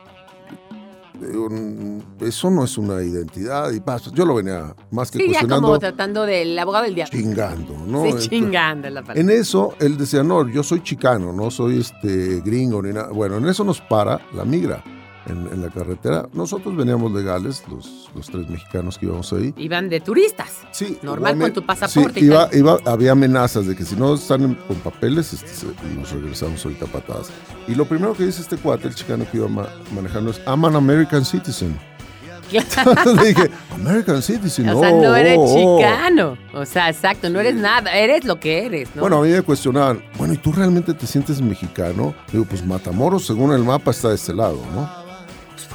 Le digo, "Mm, eso no es una identidad y pa, yo lo venía más que Sí, ya cuestionando como tratando del abogado del diablo. chingando, ¿no? Sí, Entonces, chingando es la palabra. En eso él decía, no, yo soy chicano, no soy este gringo ni nada. Bueno, en eso nos para la migra en, en la carretera. Nosotros veníamos legales, los, los tres mexicanos que íbamos ahí. Iban de turistas. Sí, Normal con tu pasaporte sí, iba, iba- había amenazas de que si no están con papeles, este, se- nos regresamos ahorita patadas. Y lo primero que dice este cuate, el chicano que iba ma- manejando, es, I'm an American citizen. Le dije, American citizen, O sea, no oh, eres oh, oh". chicano. O sea, exacto, no eres nada, eres lo que eres, ¿no? Bueno, a mí me cuestionaban, bueno, ¿y tú realmente te sientes mexicano? Digo, pues Matamoros, según el mapa, está de este lado, ¿no?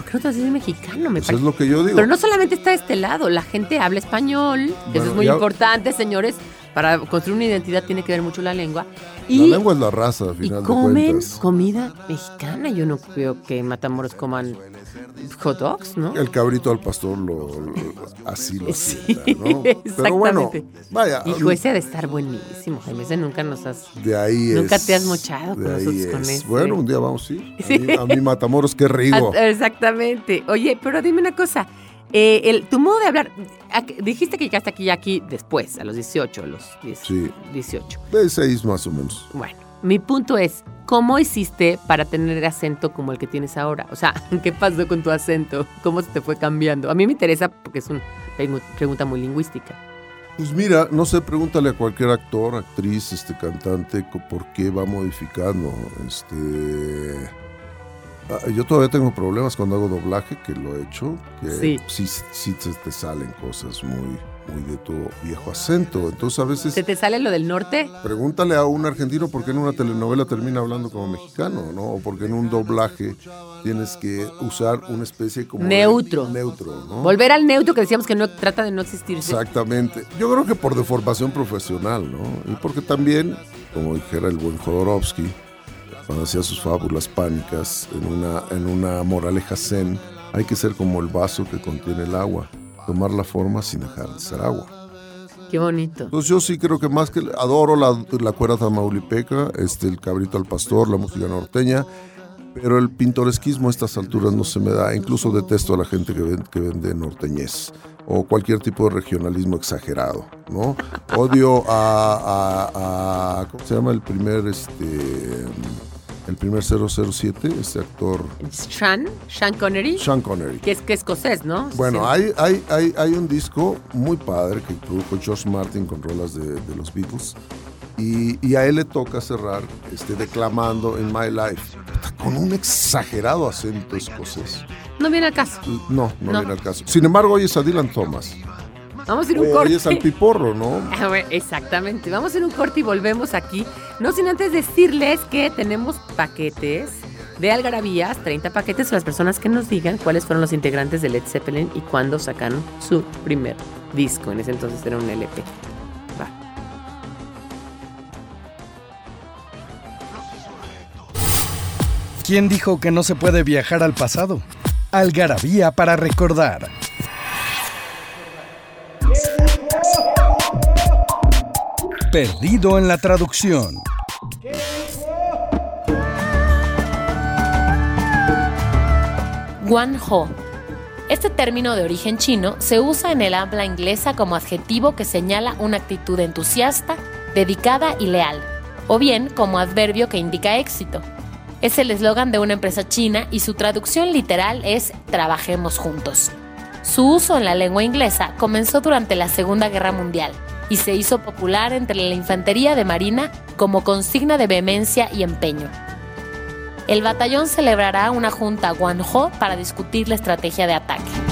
¿Por qué no te haces mexicano? Me Pues es parece. lo que yo digo. Pero no solamente está de este lado, la gente habla español, eso es muy ya- importante, señores. Para construir una identidad tiene que ver mucho la lengua. La Y, lengua es la raza, al y final de comen comida mexicana. Yo no creo que en Matamoros coman hot dogs, ¿no? El cabrito al pastor lo, lo- así lo Sí, ¿no? Pero bueno, exactamente. vaya, Hijo, ese ha de estar buenísimo, Jaime. Ese nunca nos has. de ahí Nunca es- te has mochado con nosotros con es. ese. Bueno, un día vamos, sí. A, Sí. mí, a mí Matamoros, qué rico. Ah, Exactamente. Oye, pero dime una cosa. eh, el, tu modo de hablar, ¿a dijiste que llegaste aquí ya aquí después, a los 18, a los 10, Sí. 18. De seis más o menos. Bueno, mi punto es, ¿cómo hiciste para tener acento como el que tienes ahora? O sea, ¿qué pasó con tu acento? ¿Cómo se te fue cambiando? A mí me interesa porque es una pregunta muy lingüística. Pues mira, no sé, pregúntale a cualquier actor, actriz, este cantante, por qué va modificando. Este, ah, yo todavía tengo problemas cuando hago doblaje, que lo he hecho, que Sí. sí, sí te, te salen cosas muy, muy de tu viejo acento. Entonces a veces ¿Se te sale lo del norte? pregúntale a un argentino por qué en una telenovela termina hablando como mexicano, ¿no? O por qué en un doblaje tienes que usar una especie como de- Neutro. neutro, ¿no? Volver al neutro que decíamos que no trata de no existirse. Exactamente. Yo creo que por deformación profesional, ¿no? Y porque también, como dijera el buen Jodorowsky, cuando hacía sus fábulas pánicas en una, en una moraleja zen, hay que ser como el vaso que contiene el agua, tomar la forma sin dejar de ser agua. Qué bonito. Entonces yo sí creo que más que adoro la, la cuerda tamaulipeca, este, el cabrito al pastor, la música norteña, pero el pintoresquismo a estas alturas no se me da. Incluso detesto a la gente que, ven- que vende norteñez o cualquier tipo de regionalismo exagerado, ¿no? Odio a, a- a- ¿cómo se llama el primer, este, el primer 007, este actor, Sean, Sean Connery, Sean Connery. que es que escocés, ¿no? Bueno, Sí. hay, hay, hay, hay un disco muy padre que produjo George Martin con rolas de, de los Beatles. Y, y a él le toca cerrar este, declamando In My Life, con un exagerado acento escocés. No viene al caso. No, no, No. viene al caso. Sin embargo, hoy es a Dylan Thomas. Vamos a ir un Hoy corte. es al piporro, ¿no? Ah, bueno, Exactamente. Vamos a ir un corte y volvemos aquí. No sin antes decirles que tenemos paquetes de algarabías, 30 paquetes a las personas que nos digan cuáles fueron los integrantes de Led Zeppelin y cuándo sacaron su primer disco. En ese entonces era un LP. Va. ¿Quién dijo que no se puede viajar al pasado? Algarabía para recordar. Perdido en la traducción. Guanho. Este término de origen chino se usa en el habla inglesa como adjetivo que señala una actitud entusiasta, dedicada y leal, o bien como adverbio que indica éxito. Es el eslogan de una empresa china y su traducción literal es trabajemos juntos. Su uso en la lengua inglesa comenzó durante la Segunda Guerra Mundial y se hizo popular entre la infantería de marina como consigna de vehemencia y empeño. El batallón celebrará una junta Guanjo para discutir la estrategia de ataque.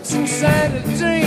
it's insanity.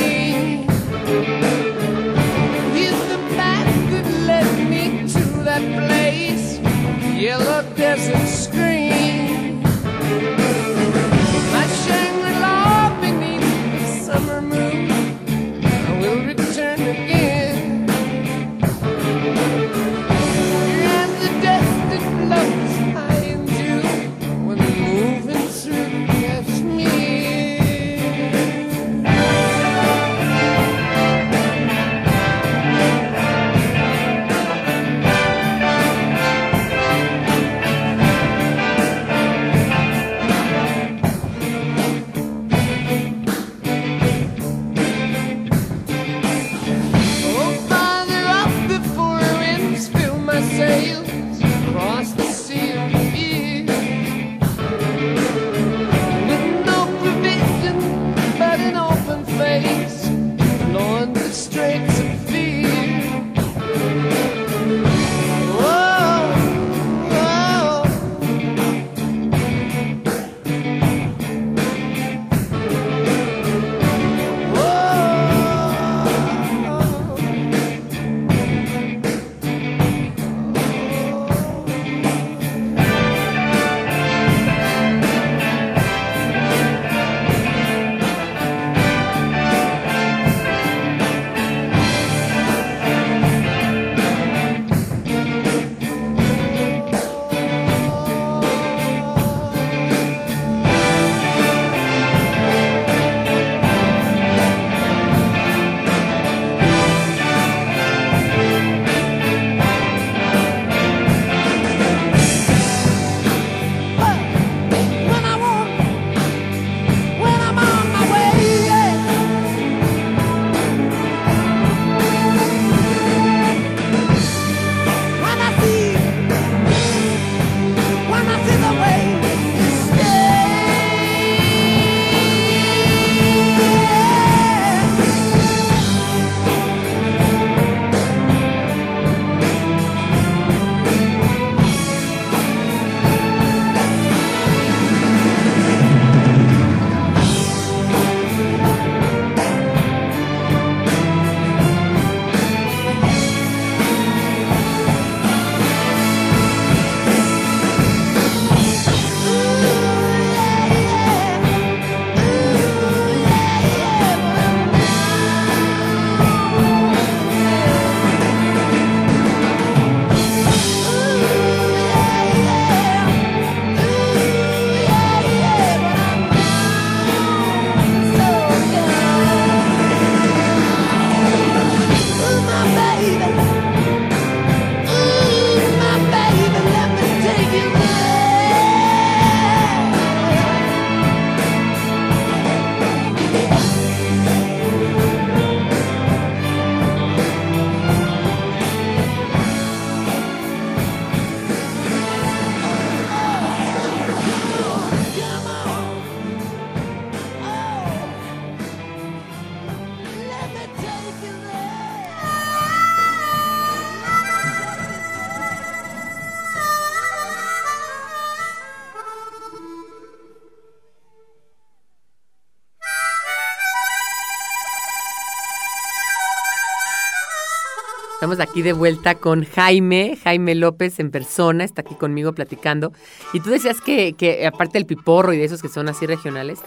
Estamos aquí de vuelta con Jaime, Jaime López en persona, está aquí conmigo platicando. Y tú decías que, que aparte del piporro y de esos que son así regionales,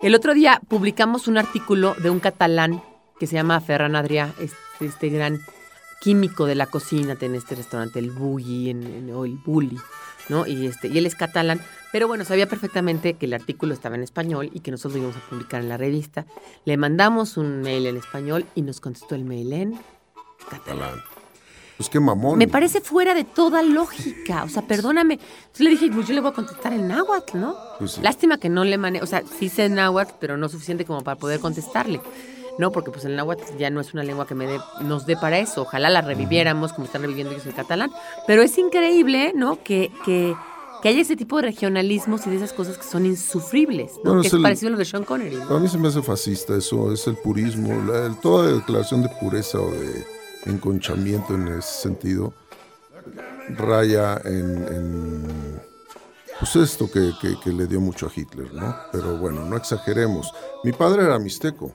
el otro día publicamos un artículo de un catalán que se llama Ferran Adrià, este, este gran químico de la cocina en este restaurante, el Bulli en- en- o el Bulli, ¿no? Y, este, y él es catalán, pero bueno, sabía perfectamente que el artículo estaba en español y que nosotros lo íbamos a publicar en la revista. Le mandamos un mail en español y nos contestó el mail en catalán. Pues qué mamón. Me parece fuera de toda lógica. O sea, perdóname. Entonces le dije, pues yo le voy a contestar en náhuatl, ¿no? Pues sí. Lástima que no le manejo. O sea, sí sé náhuatl, pero no suficiente como para poder contestarle. No, porque pues el náhuatl ya no es una lengua que me dé- nos dé para eso. Ojalá la reviviéramos como están reviviendo ellos el catalán. Pero es increíble, ¿no? Que, que, que haya ese tipo de regionalismos y de esas cosas que son insufribles, ¿no? Bueno, que es es el- parecido a lo de Sean Connery. ¿no? A mí se me hace fascista eso, es el purismo, la- el- toda declaración de pureza o de enconchamiento en ese sentido raya en, en- pues esto que, que- que le dio mucho a Hitler, ¿no? Pero bueno, no exageremos. Mi padre era mixteco.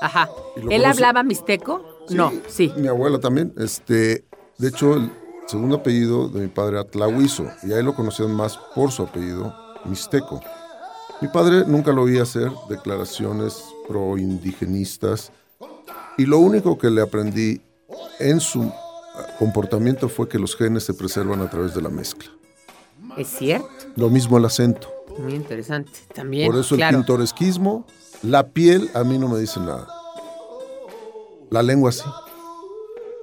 Ajá. ¿Y lo ¿Él conoce? hablaba mixteco? No, sí. Mi abuela también. Este, de hecho, el segundo apellido de mi padre era Tlahuizo, y a él lo conocían más por su apellido mixteco. Mi padre nunca lo oí hacer declaraciones pro-indigenistas, y lo único que le aprendí en su comportamiento fue que los genes se preservan a través de la mezcla. Es cierto. Lo mismo el acento. Muy interesante. También. Por eso el pintoresquismo, la piel a mí no me dice nada. La lengua sí.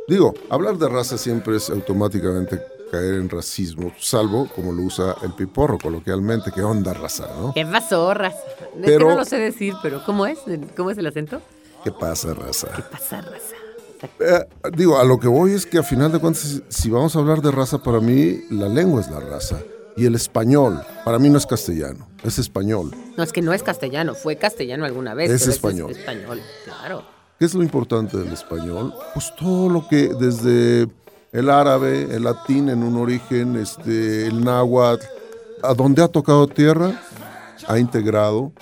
Digo, hablar de raza siempre es automáticamente caer en racismo, salvo como lo usa el piporro coloquialmente, que onda raza, ¿no? ¿Qué pasó, raza? Es Pero- que no lo sé decir, pero ¿cómo es? ¿Cómo es el acento? ¿Qué pasa, raza? ¿Qué pasa, raza? Eh, digo, a lo que voy es que a final de cuentas, si- vamos a hablar de raza, para mí la lengua es la raza. Y el español, para mí no es castellano, es español. No, es que no es castellano. Fue castellano alguna vez. Es pero español. español, claro. ¿Qué es lo importante del español? Pues todo lo que desde el árabe, el latín en un origen, este, el náhuatl, a donde ha tocado tierra, ha integrado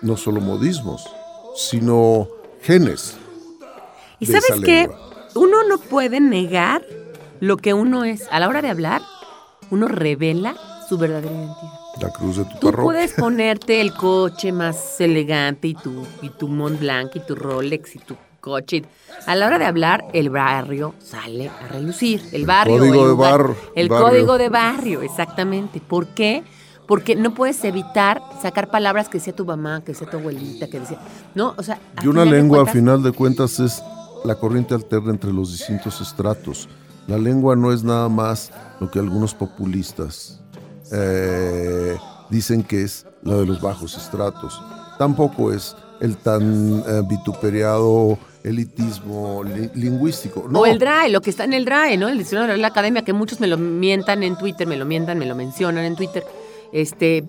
no solo modismos, sino genes. Y de sabes qué? Uno no puede negar lo que uno es. A la hora de hablar, uno revela su verdadera identidad. La cruz de tu Tú parroquia. puedes ponerte el coche más elegante y tu, y tu Mont Blanc y tu Rolex y tu coche. A la hora de hablar, el barrio sale a relucir. El barrio. código el de lugar- bar- El barrio. código de barrio, exactamente. ¿Por qué? Porque no puedes evitar sacar palabras que decía tu mamá, que decía tu abuelita, que decía. No, o sea. al Y una lengua, a cuentas, final de cuentas, es la corriente alterna entre los distintos estratos. La lengua no es nada más lo que algunos populistas eh, dicen que es la de los bajos estratos. Tampoco es el tan eh, vituperiado elitismo li- lingüístico. No, O el DRAE, lo que está en el DRAE, ¿no? El Diccionario de la Academia, que muchos me lo mientan en Twitter, me lo mientan, me lo mencionan en Twitter. Este,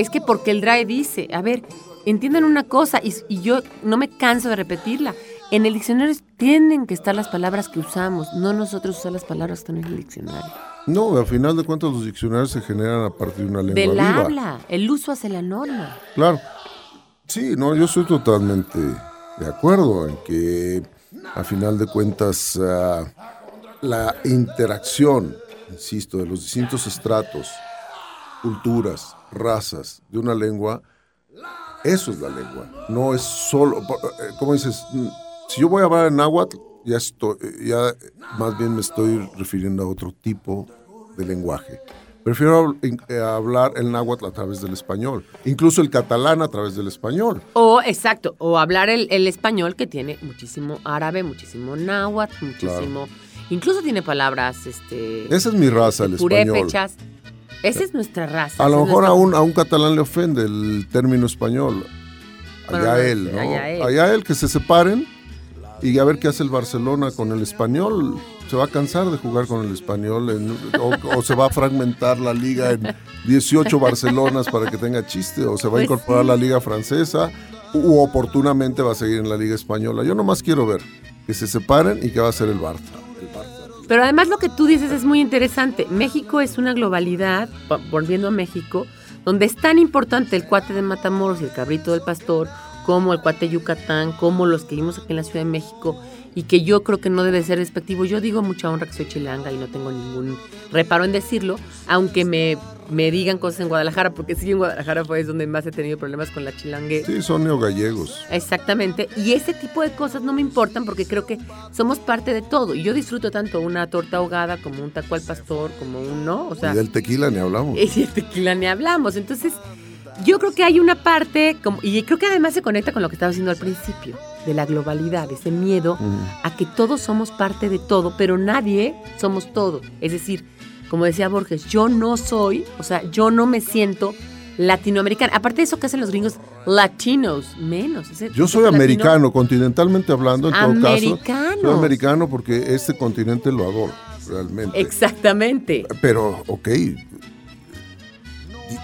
es que porque el DRAE dice, a ver, entiendan una cosa, y yo no me canso de repetirla. En el diccionario tienen que estar las palabras que usamos, no nosotros usar las palabras que están en el diccionario. no, a final de cuentas los diccionarios se generan a partir de una lengua Del viva. habla, el uso hace la norma. Claro. Sí, no, yo estoy totalmente de acuerdo en que a final de cuentas ah, la interacción, insisto, de los distintos estratos, culturas, razas de una lengua, eso es la lengua. No es solo, eh, ¿cómo dices? Si yo voy a hablar en náhuatl, ya estoy, ya más bien me estoy refiriendo a otro tipo de lenguaje. Prefiero eh, hablar el náhuatl a través del español, incluso el catalán a través del español. O, exacto, o hablar el, el español que tiene muchísimo árabe, muchísimo náhuatl, muchísimo... Incluso tiene palabras, este... Esa es mi raza, el español. purépechas. Esa es nuestra raza. A lo mejor a un, a un catalán le ofende el término español. Allá él, ¿no? allá él. Allá él, que se separen y a ver qué hace el Barcelona con el español. Se va a cansar de jugar con el español en- o, o se va a fragmentar la liga en 18 Barcelonas para que tenga chiste o se va a Pues incorporar la liga francesa u oportunamente va a seguir en la liga española. Yo nomás quiero ver que se separen y que va a ser el Barça. El Barça. Pero además lo que tú dices es muy interesante. México es una globalidad, vo- volviendo a México, donde es tan importante el cuate de Matamoros y el cabrito del pastor, como el cuate Yucatán, como los que vivimos aquí en la Ciudad de México, y que yo creo que no debe ser despectivo. Yo digo mucha honra que soy chilanga y no tengo ningún reparo en decirlo, aunque me, me digan cosas en Guadalajara, porque sí, en Guadalajara fue donde más he tenido problemas con la chilangue. Sí, son neogallegos. Exactamente. Y ese tipo de cosas no me importan porque creo que somos parte de todo. Y yo disfruto tanto una torta ahogada como un taco al pastor, como un no. O sea, y del tequila ni hablamos. y el tequila ni hablamos. Entonces, yo creo que hay una parte, como, y creo que además se conecta con lo que estaba diciendo al principio, de la globalidad, ese miedo a que todos somos parte de todo, pero nadie somos todo. Es decir, como decía Borges, yo no soy, o sea, yo no me siento latinoamericana. Aparte de eso que hacen los gringos, latinos, menos. Ese Yo soy latino- americano, continentalmente hablando, en todo Americano. caso. Soy americano porque este continente lo adoro, realmente. Exactamente. Pero, ok,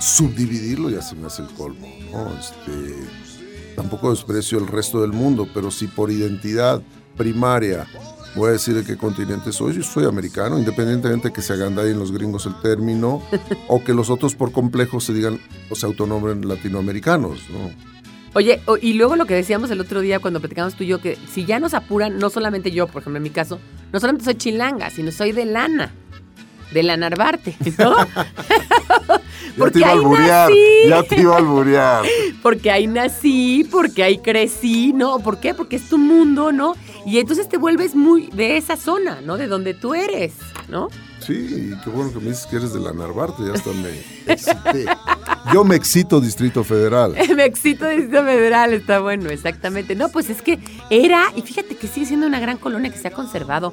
subdividirlo ya se me hace el colmo, ¿no? Este, tampoco desprecio el resto del mundo, pero si por identidad primaria voy a decir de qué continente soy. Yo soy americano, independientemente de que se agandallen los gringos el término o que los otros por complejo se digan o se autonombren latinoamericanos, ¿no? Oye, y luego lo que decíamos el otro día cuando platicamos tú y yo, que si ya nos apuran, no solamente yo, por ejemplo, en mi caso, no solamente soy chilanga, sino soy de lana, de la Narvarte, ¿no? Porque ya te iba a ahí nací. ya te iba a alburear. porque ahí nací, porque ahí crecí, ¿no? ¿Por qué? Porque es tu mundo, ¿no? Y entonces te vuelves muy de esa zona, ¿no? De donde tú eres, ¿no? Sí, qué bueno que me dices que eres de la Narvarte, ya hasta me excité. Yo me excito Distrito Federal. Me excito Distrito Federal, está bueno, exactamente. No, pues es que era, y fíjate que sigue siendo una gran colonia que se ha conservado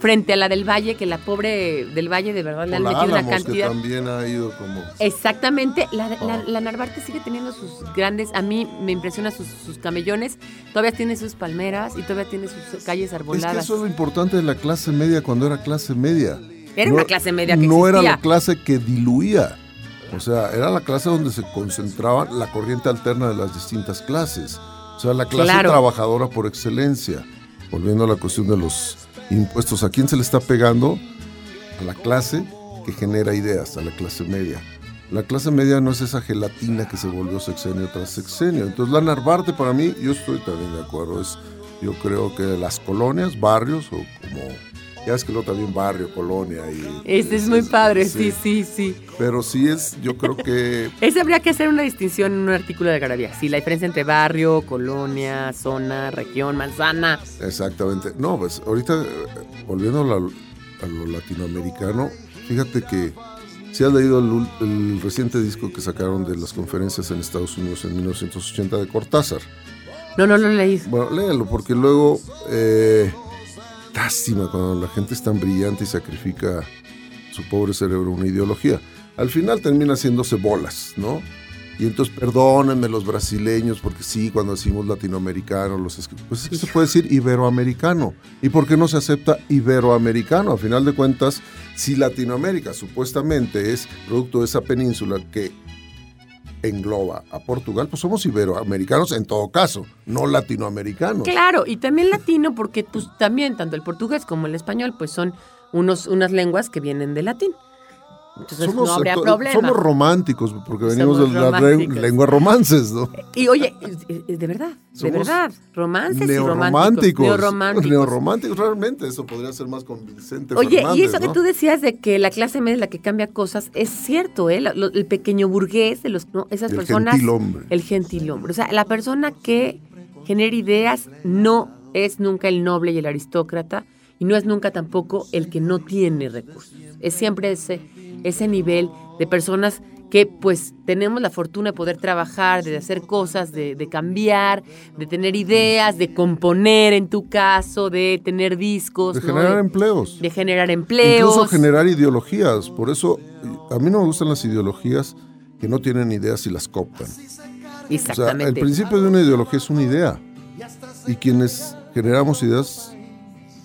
frente a la del Valle, que la pobre del Valle de verdad le han la metido una Álamos, que cantidad. también ha ido como... Exactamente, la, la, Ah. la Narvarte sigue teniendo sus grandes, a mí me impresiona sus, sus camellones, todavía tiene sus palmeras y todavía tiene sus calles Es que arboladas. eso es lo importante de la clase media cuando era clase media. Era una clase media que No era la clase que diluía. O sea, era la clase donde se concentraba la corriente alterna de las distintas clases. O sea, la clase Claro. trabajadora por excelencia. Volviendo a la cuestión de los impuestos, ¿a quién se le está pegando? A la clase que genera ideas, a la clase media. La clase media no es esa gelatina que se volvió sexenio tras sexenio. Entonces, la Narvarte para mí, yo estoy también de acuerdo, es yo creo que las colonias, barrios o como ya es que luego también barrio, colonia y Este es muy padre, sí, sí, sí. Pero sí es, yo creo que Ese habría que hacer una distinción en un artículo de Garabía. Sí, la diferencia entre barrio, colonia, zona, región, manzana. exactamente. No, pues ahorita eh, volviendo a, la- a lo latinoamericano, fíjate que si has leído el, el reciente disco que sacaron de las conferencias en Estados Unidos en 1980 de Cortázar. No, no lo leí. Bueno, léelo, porque luego, eh, lástima cuando la gente es tan brillante y sacrifica su pobre cerebro una ideología. Al final termina haciéndose bolas, ¿no? Y entonces, perdónenme los brasileños, porque sí, cuando decimos latinoamericano, los pues es que se puede decir iberoamericano. ¿Y por qué no se acepta iberoamericano? A final de cuentas, si Latinoamérica supuestamente es producto de esa península que engloba a Portugal, pues somos iberoamericanos en todo caso, no latinoamericanos. Claro, y también latino, porque pues también tanto el portugués como el español, pues son unos, unas lenguas que vienen del latín. Entonces no habría problema. somos románticos, porque venimos Somos de la lengua romances, ¿no? Y oye, de verdad, de Somos verdad, romances y Neorrománticos. románticos. Neorrománticos. Realmente, eso podría ser más convincente. Oye, y eso que tú decías de que la clase media es la que cambia cosas, es cierto, ¿eh? Lo- el pequeño burgués de los, ¿no? esas El personas. gentilhombre. El gentilhombre. O sea, la persona que genera ideas no es nunca el noble y el aristócrata y no es nunca tampoco el que no tiene recursos. Es siempre ese, ese nivel de personas que pues tenemos la fortuna de poder trabajar, de hacer cosas, de, de cambiar, de tener ideas, de componer en tu caso, de tener discos. De ¿no? generar empleos. de generar empleos. Incluso generar ideologías. Por eso, a mí no me gustan las ideologías que no tienen ideas y las cooptan. O sea, el Exactamente. principio de una ideología es una idea. Y quienes generamos ideas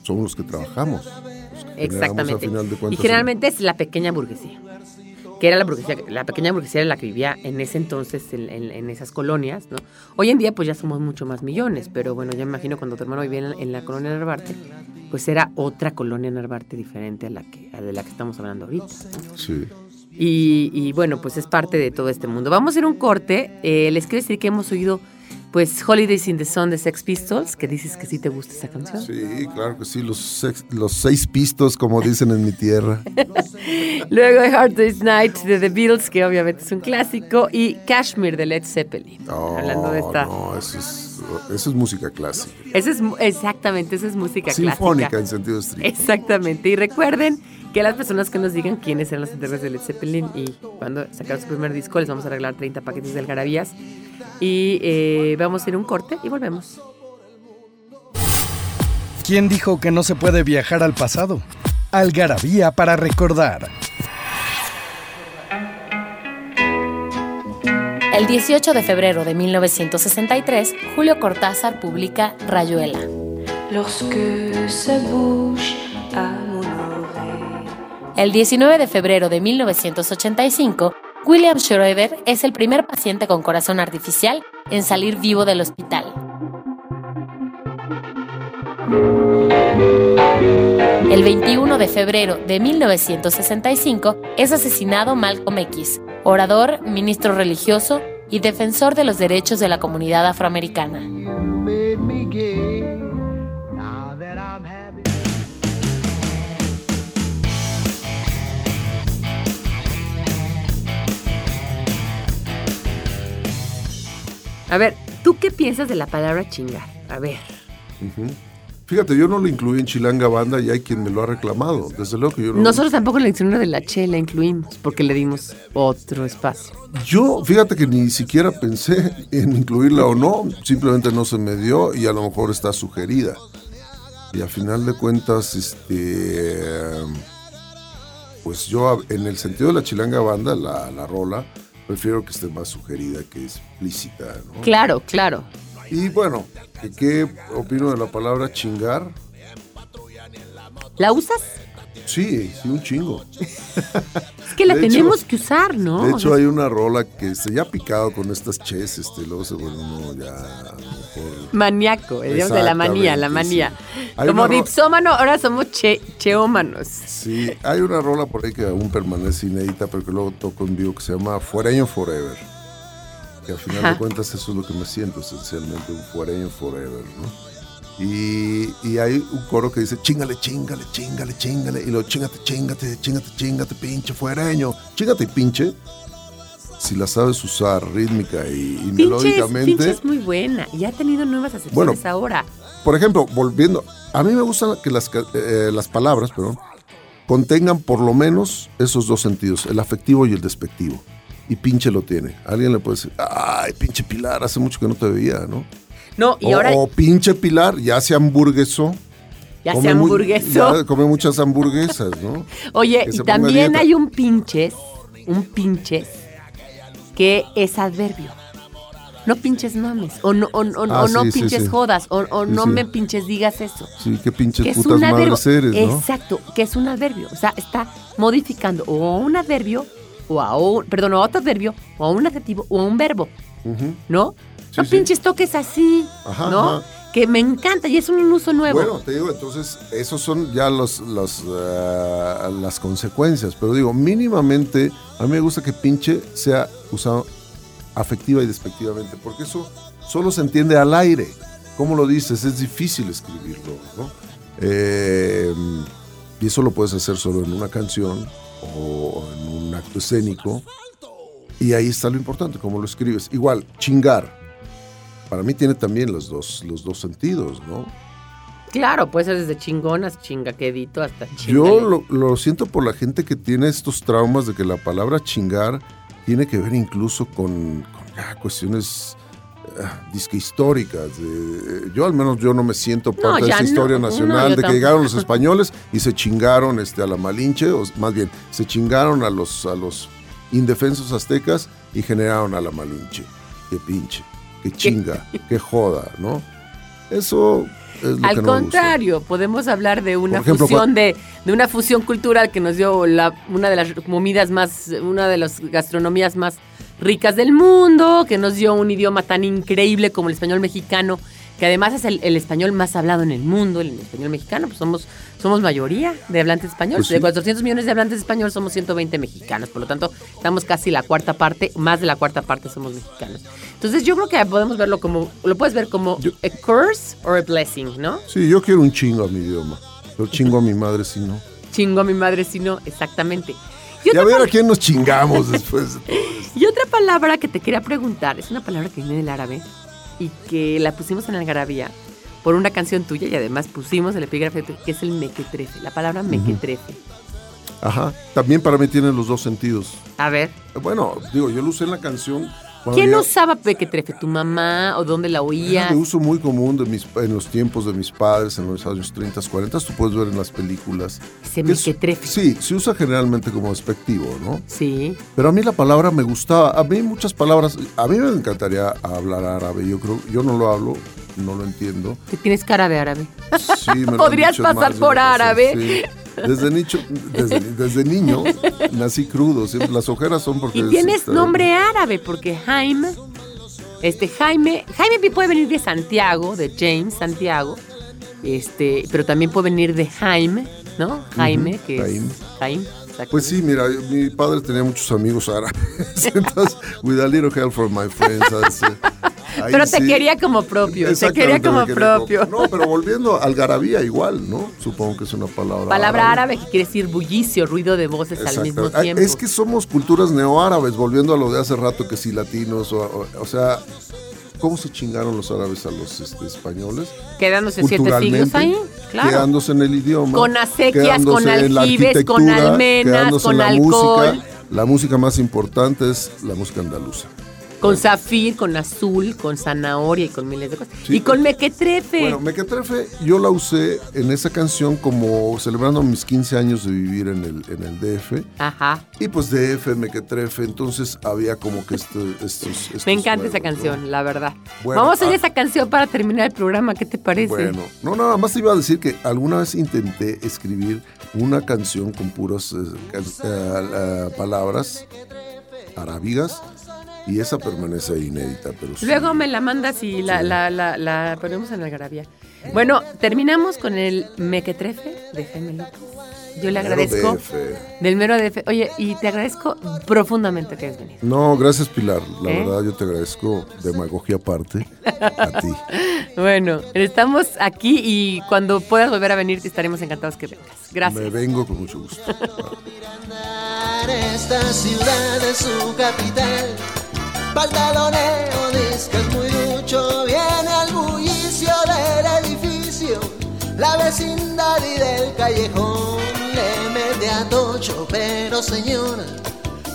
somos los que trabajamos. los que generamos, a Exactamente. final de Y generalmente es la pequeña burguesía. Que era la burguesía, la pequeña burguesía era la que vivía en ese entonces en, en- en esas colonias, ¿no? Hoy en día pues ya somos mucho más millones, pero bueno, ya me imagino cuando tu hermano vivía en, la- en la colonia Narvarte, pues era otra colonia Narvarte diferente a la que a de la que estamos hablando ahorita. Sí. Y, y, bueno, pues es parte de todo este mundo. Vamos a a un corte. Eh, les quiero decir que hemos oído pues Holidays in the Sun de Sex Pistols, que dices que sí te gusta esa canción. Sí, claro que sí, los, sex- los seis pistos, como dicen en mi tierra. Luego Hard Day's Night de The Beatles, que obviamente es un clásico, y Kashmir de Led Zeppelin. No, Hablando de esta. no, eso es, eso es música clásica. Esa es, exactamente, esa es música Sinfónica clásica. en sentido estricto. Exactamente. Y recuerden que las personas que nos digan quiénes eran los integrantes de Led Zeppelin y cuando sacaron su primer disco, les vamos a regalar 30 paquetes de algarabías. Y eh, vamos a ir a un corte y volvemos. ¿Quién dijo que no se puede viajar al pasado? Algarabía para recordar. El 18 de febrero de 1963, Julio Cortázar publica Rayuela. El 19 de febrero de 1985, William Schroeder es el primer paciente con corazón artificial en salir vivo del hospital. El 21 de febrero de 1965 es asesinado Malcolm X, orador, ministro religioso y defensor de los derechos de la comunidad afroamericana. A ver, ¿tú qué piensas de la palabra chingar? A ver. Fíjate, yo no lo incluí en Chilanga Banda y hay quien me lo ha reclamado. Desde luego que yo no. Nosotros tampoco en la diccionario de la Che la incluimos porque le dimos otro espacio. Yo, fíjate que ni siquiera pensé en incluirla o no, simplemente no se me dio y a lo mejor está sugerida. Y a final de cuentas, este, pues yo, en el sentido de la chilanga banda, la, la rola, prefiero que esté más sugerida que explícita. ¿no? Claro, claro. Y bueno, ¿qué- ¿qué opino de la palabra chingar? ¿La usas? Sí, sí, un chingo. Que la De hecho- tenemos que usar, ¿no? De hecho, hay una rola que se ya ha picado con estas ches, este, luego se vuelve uno ya mejor Maníaco, digamos de la manía, la manía. Sí. Como dipsómano, ahora somos che, cheómanos. Sí, hay una rola por ahí que aún permanece inédita, pero que luego toco en vivo que se llama Fuereño Forever. Que al final Ajá. de cuentas eso es lo que me siento esencialmente, un fuereño forever, ¿no? Y, y hay un coro que dice, chingale, chingale, chingale, chingale, y lo chingate, chingate, chingate, chingate, pinche fuereño, chingate y pinche. Si la sabes usar rítmica y, y Pinche es, melódicamente. Pinche es muy buena y ha tenido nuevas acepciones Bueno. ahora. Por ejemplo, volviendo, a mí me gusta que las, ca- eh, las palabras, perdón, contengan por lo menos esos dos sentidos, el afectivo y el despectivo. Y pinche lo tiene. Alguien le puede decir, ay, pinche Pilar, hace mucho que no te veía, ¿no? No, y o, ahora o pinche Pilar, ya se hamburguesó. ya come se hamburguesó. ya come muchas hamburguesas, ¿no? Oye, que y también hay un pinches, un pinches, que es adverbio. No pinches mames, o no, o, o- Ah, o no sí, pinches sí. jodas, o, o Sí, no me pinches digas eso. Sí, qué pinches Que putas madres eres, ¿no? Exacto, que es un adverbio. O sea, está modificando o un adverbio, o a un, perdón, a otro adverbio, o a un adjetivo, o a un verbo. ¿no? No sí. pinches toques así, Ajá, ¿no? ajá. Que me encanta y es un uso nuevo. Bueno, te digo, entonces, esos son ya los, los, eh, las consecuencias. Pero digo, mínimamente, a mí me gusta que pinche sea usado afectiva y despectivamente, porque eso solo se entiende al aire. ¿Cómo lo dices? Es difícil escribirlo, ¿no? Eh, y eso lo puedes hacer solo en una canción o en un acto escénico. Y ahí está lo importante, cómo lo escribes. Igual, chingar. Para mí tiene también los dos, los dos sentidos, ¿no? Claro, puede ser desde chingonas, chingaquedito hasta Yo chingale. lo, lo siento por la gente que tiene estos traumas de que la palabra chingar tiene que ver incluso con, con ya cuestiones disque históricas. de- yo al menos yo no me siento parte de esa historia no, nacional yo de que tampoco. llegaron los españoles y se chingaron este, a la Malinche, o más bien, se chingaron a los, a los indefensos aztecas y generaron a la Malinche. Qué pinche, qué chinga, qué joda, ¿no? Eso es lo Al que no me gusta. contrario, podemos hablar de una ejemplo, fusión de, de una fusión cultural que nos dio la, una de las comidas más, una de las gastronomías más ricas del mundo, que nos dio un idioma tan increíble como el español mexicano, que además es el, el español más hablado en el mundo, el español mexicano, pues somos, somos mayoría de hablantes españoles. Pues sí. De 400 millones de hablantes español somos 120 mexicanos, por lo tanto, estamos casi la cuarta parte, más de la cuarta parte somos mexicanos. Entonces yo creo que podemos verlo como, lo puedes ver como Yo- a curse or a blessing, ¿no? Sí, yo quiero un chingo a mi idioma. Pero chingo a mi madre si no. Chingo a mi madre si no, exactamente. Y Y a ver a quién nos chingamos después de todo esto. y otra palabra que te quería preguntar, es una palabra que viene del árabe y que la pusimos en Algarabía por una canción tuya y además pusimos el epígrafe que es el mequetrefe, la palabra mequetrefe. Ajá. También para mí tiene los dos sentidos. A ver, Bueno, digo, yo lo usé en la canción. Cuando ¿quién ya- usaba mequetrefe? ¿Tu mamá o dónde la oías? de uso muy común de mis, en los tiempos de mis padres, en los años 30, 40. Tú puedes ver en las películas. Ese que es- mequetrefe. Sí, se usa generalmente como despectivo, ¿no? Sí. Pero a mí la palabra me gustaba. A mí muchas palabras. A mí me encantaría hablar árabe. Yo creo, yo no lo hablo, no lo entiendo. Que tienes cara de árabe. Sí, me Podrías pasar por árabe. sí. Desde, nicho, desde, desde niño nací crudo. Las ojeras son porque... Y es, tienes este, nombre árabe, porque Jaime, este Jaime, Jaime puede venir de Santiago, de James Santiago, Este, pero también puede venir de Jaime, ¿no? Jaime, que Jaime. es Jaime. Pues sí, mira, mi padre tenía muchos amigos árabes, entonces, with a little help from my friends. Ahí Pero te sí. quería como propio, te quería como propio. No, pero volviendo al garabía igual, ¿no? Supongo que es una palabra Palabra árabe que quiere decir bullicio, ruido de voces al mismo tiempo. Es que somos culturas neoárabes, volviendo a lo de hace rato, que si latinos, o, o- o sea, ¿cómo se chingaron los árabes a los este, españoles? Quedándose siete siglos ahí, claro. quedándose en el idioma. Con acequias, con aljibes, con almenas, con en la alcohol. Música. La música más importante es la música andaluza. Con zafir, con azul, con zanahoria y con miles de cosas. Sí, y con pues, mequetrefe. Bueno, Mequetrefe yo la usé en esa canción como celebrando mis 15 años de vivir en el, en el DF. Ajá. Y pues DF, Mequetrefe, entonces había como que este- estos, estos Me encanta esa canción, la verdad. Bueno, Vamos a oír ah. esa canción para terminar el programa. ¿Qué te parece? Bueno, no, nada más te iba a decir que alguna vez intenté escribir una canción con puras eh, can- eh, eh, palabras arábigas y esa permanece inédita. Pero sí. Luego me la mandas y la, la, la, la ponemos en la garabía. Bueno, terminamos con el mequetrefe de Jaime López. Yo le Mero agradezco. DF. Del mero DF. Oye, y te agradezco profundamente que hayas venido. No, gracias Pilar. La ¿Eh? verdad yo te agradezco demagogia aparte a ti. Bueno, estamos aquí y cuando puedas volver a venir te estaremos encantados que vengas. Gracias. Me vengo con mucho gusto. Esta ciudad es su capital. Pantaloneo, discos muy ducho, viene al bullicio del edificio. La vecindad y del callejón le mete a tocho, pero señora,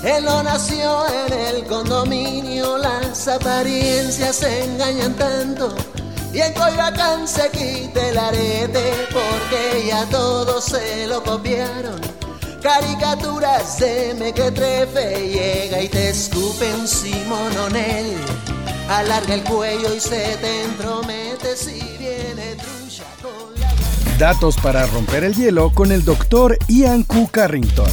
él no nació en el condominio, las apariencias engañan tanto. Y en Coyoacán se quita el arete porque ya todos se lo copiaron. Caricaturas de mequetrefe llega y te escupe un simononel. Alarga el cuello y se te entromete si viene trucha con la Datos para romper el hielo con el doctor Ian Q. Carrington.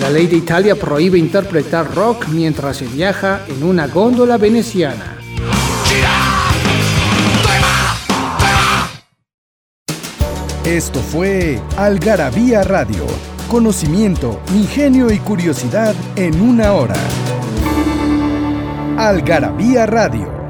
La ley de Italia prohíbe interpretar rock mientras se viaja en una góndola veneciana. Esto fue Algarabía Radio. Conocimiento, ingenio y curiosidad en una hora. Algarabía Radio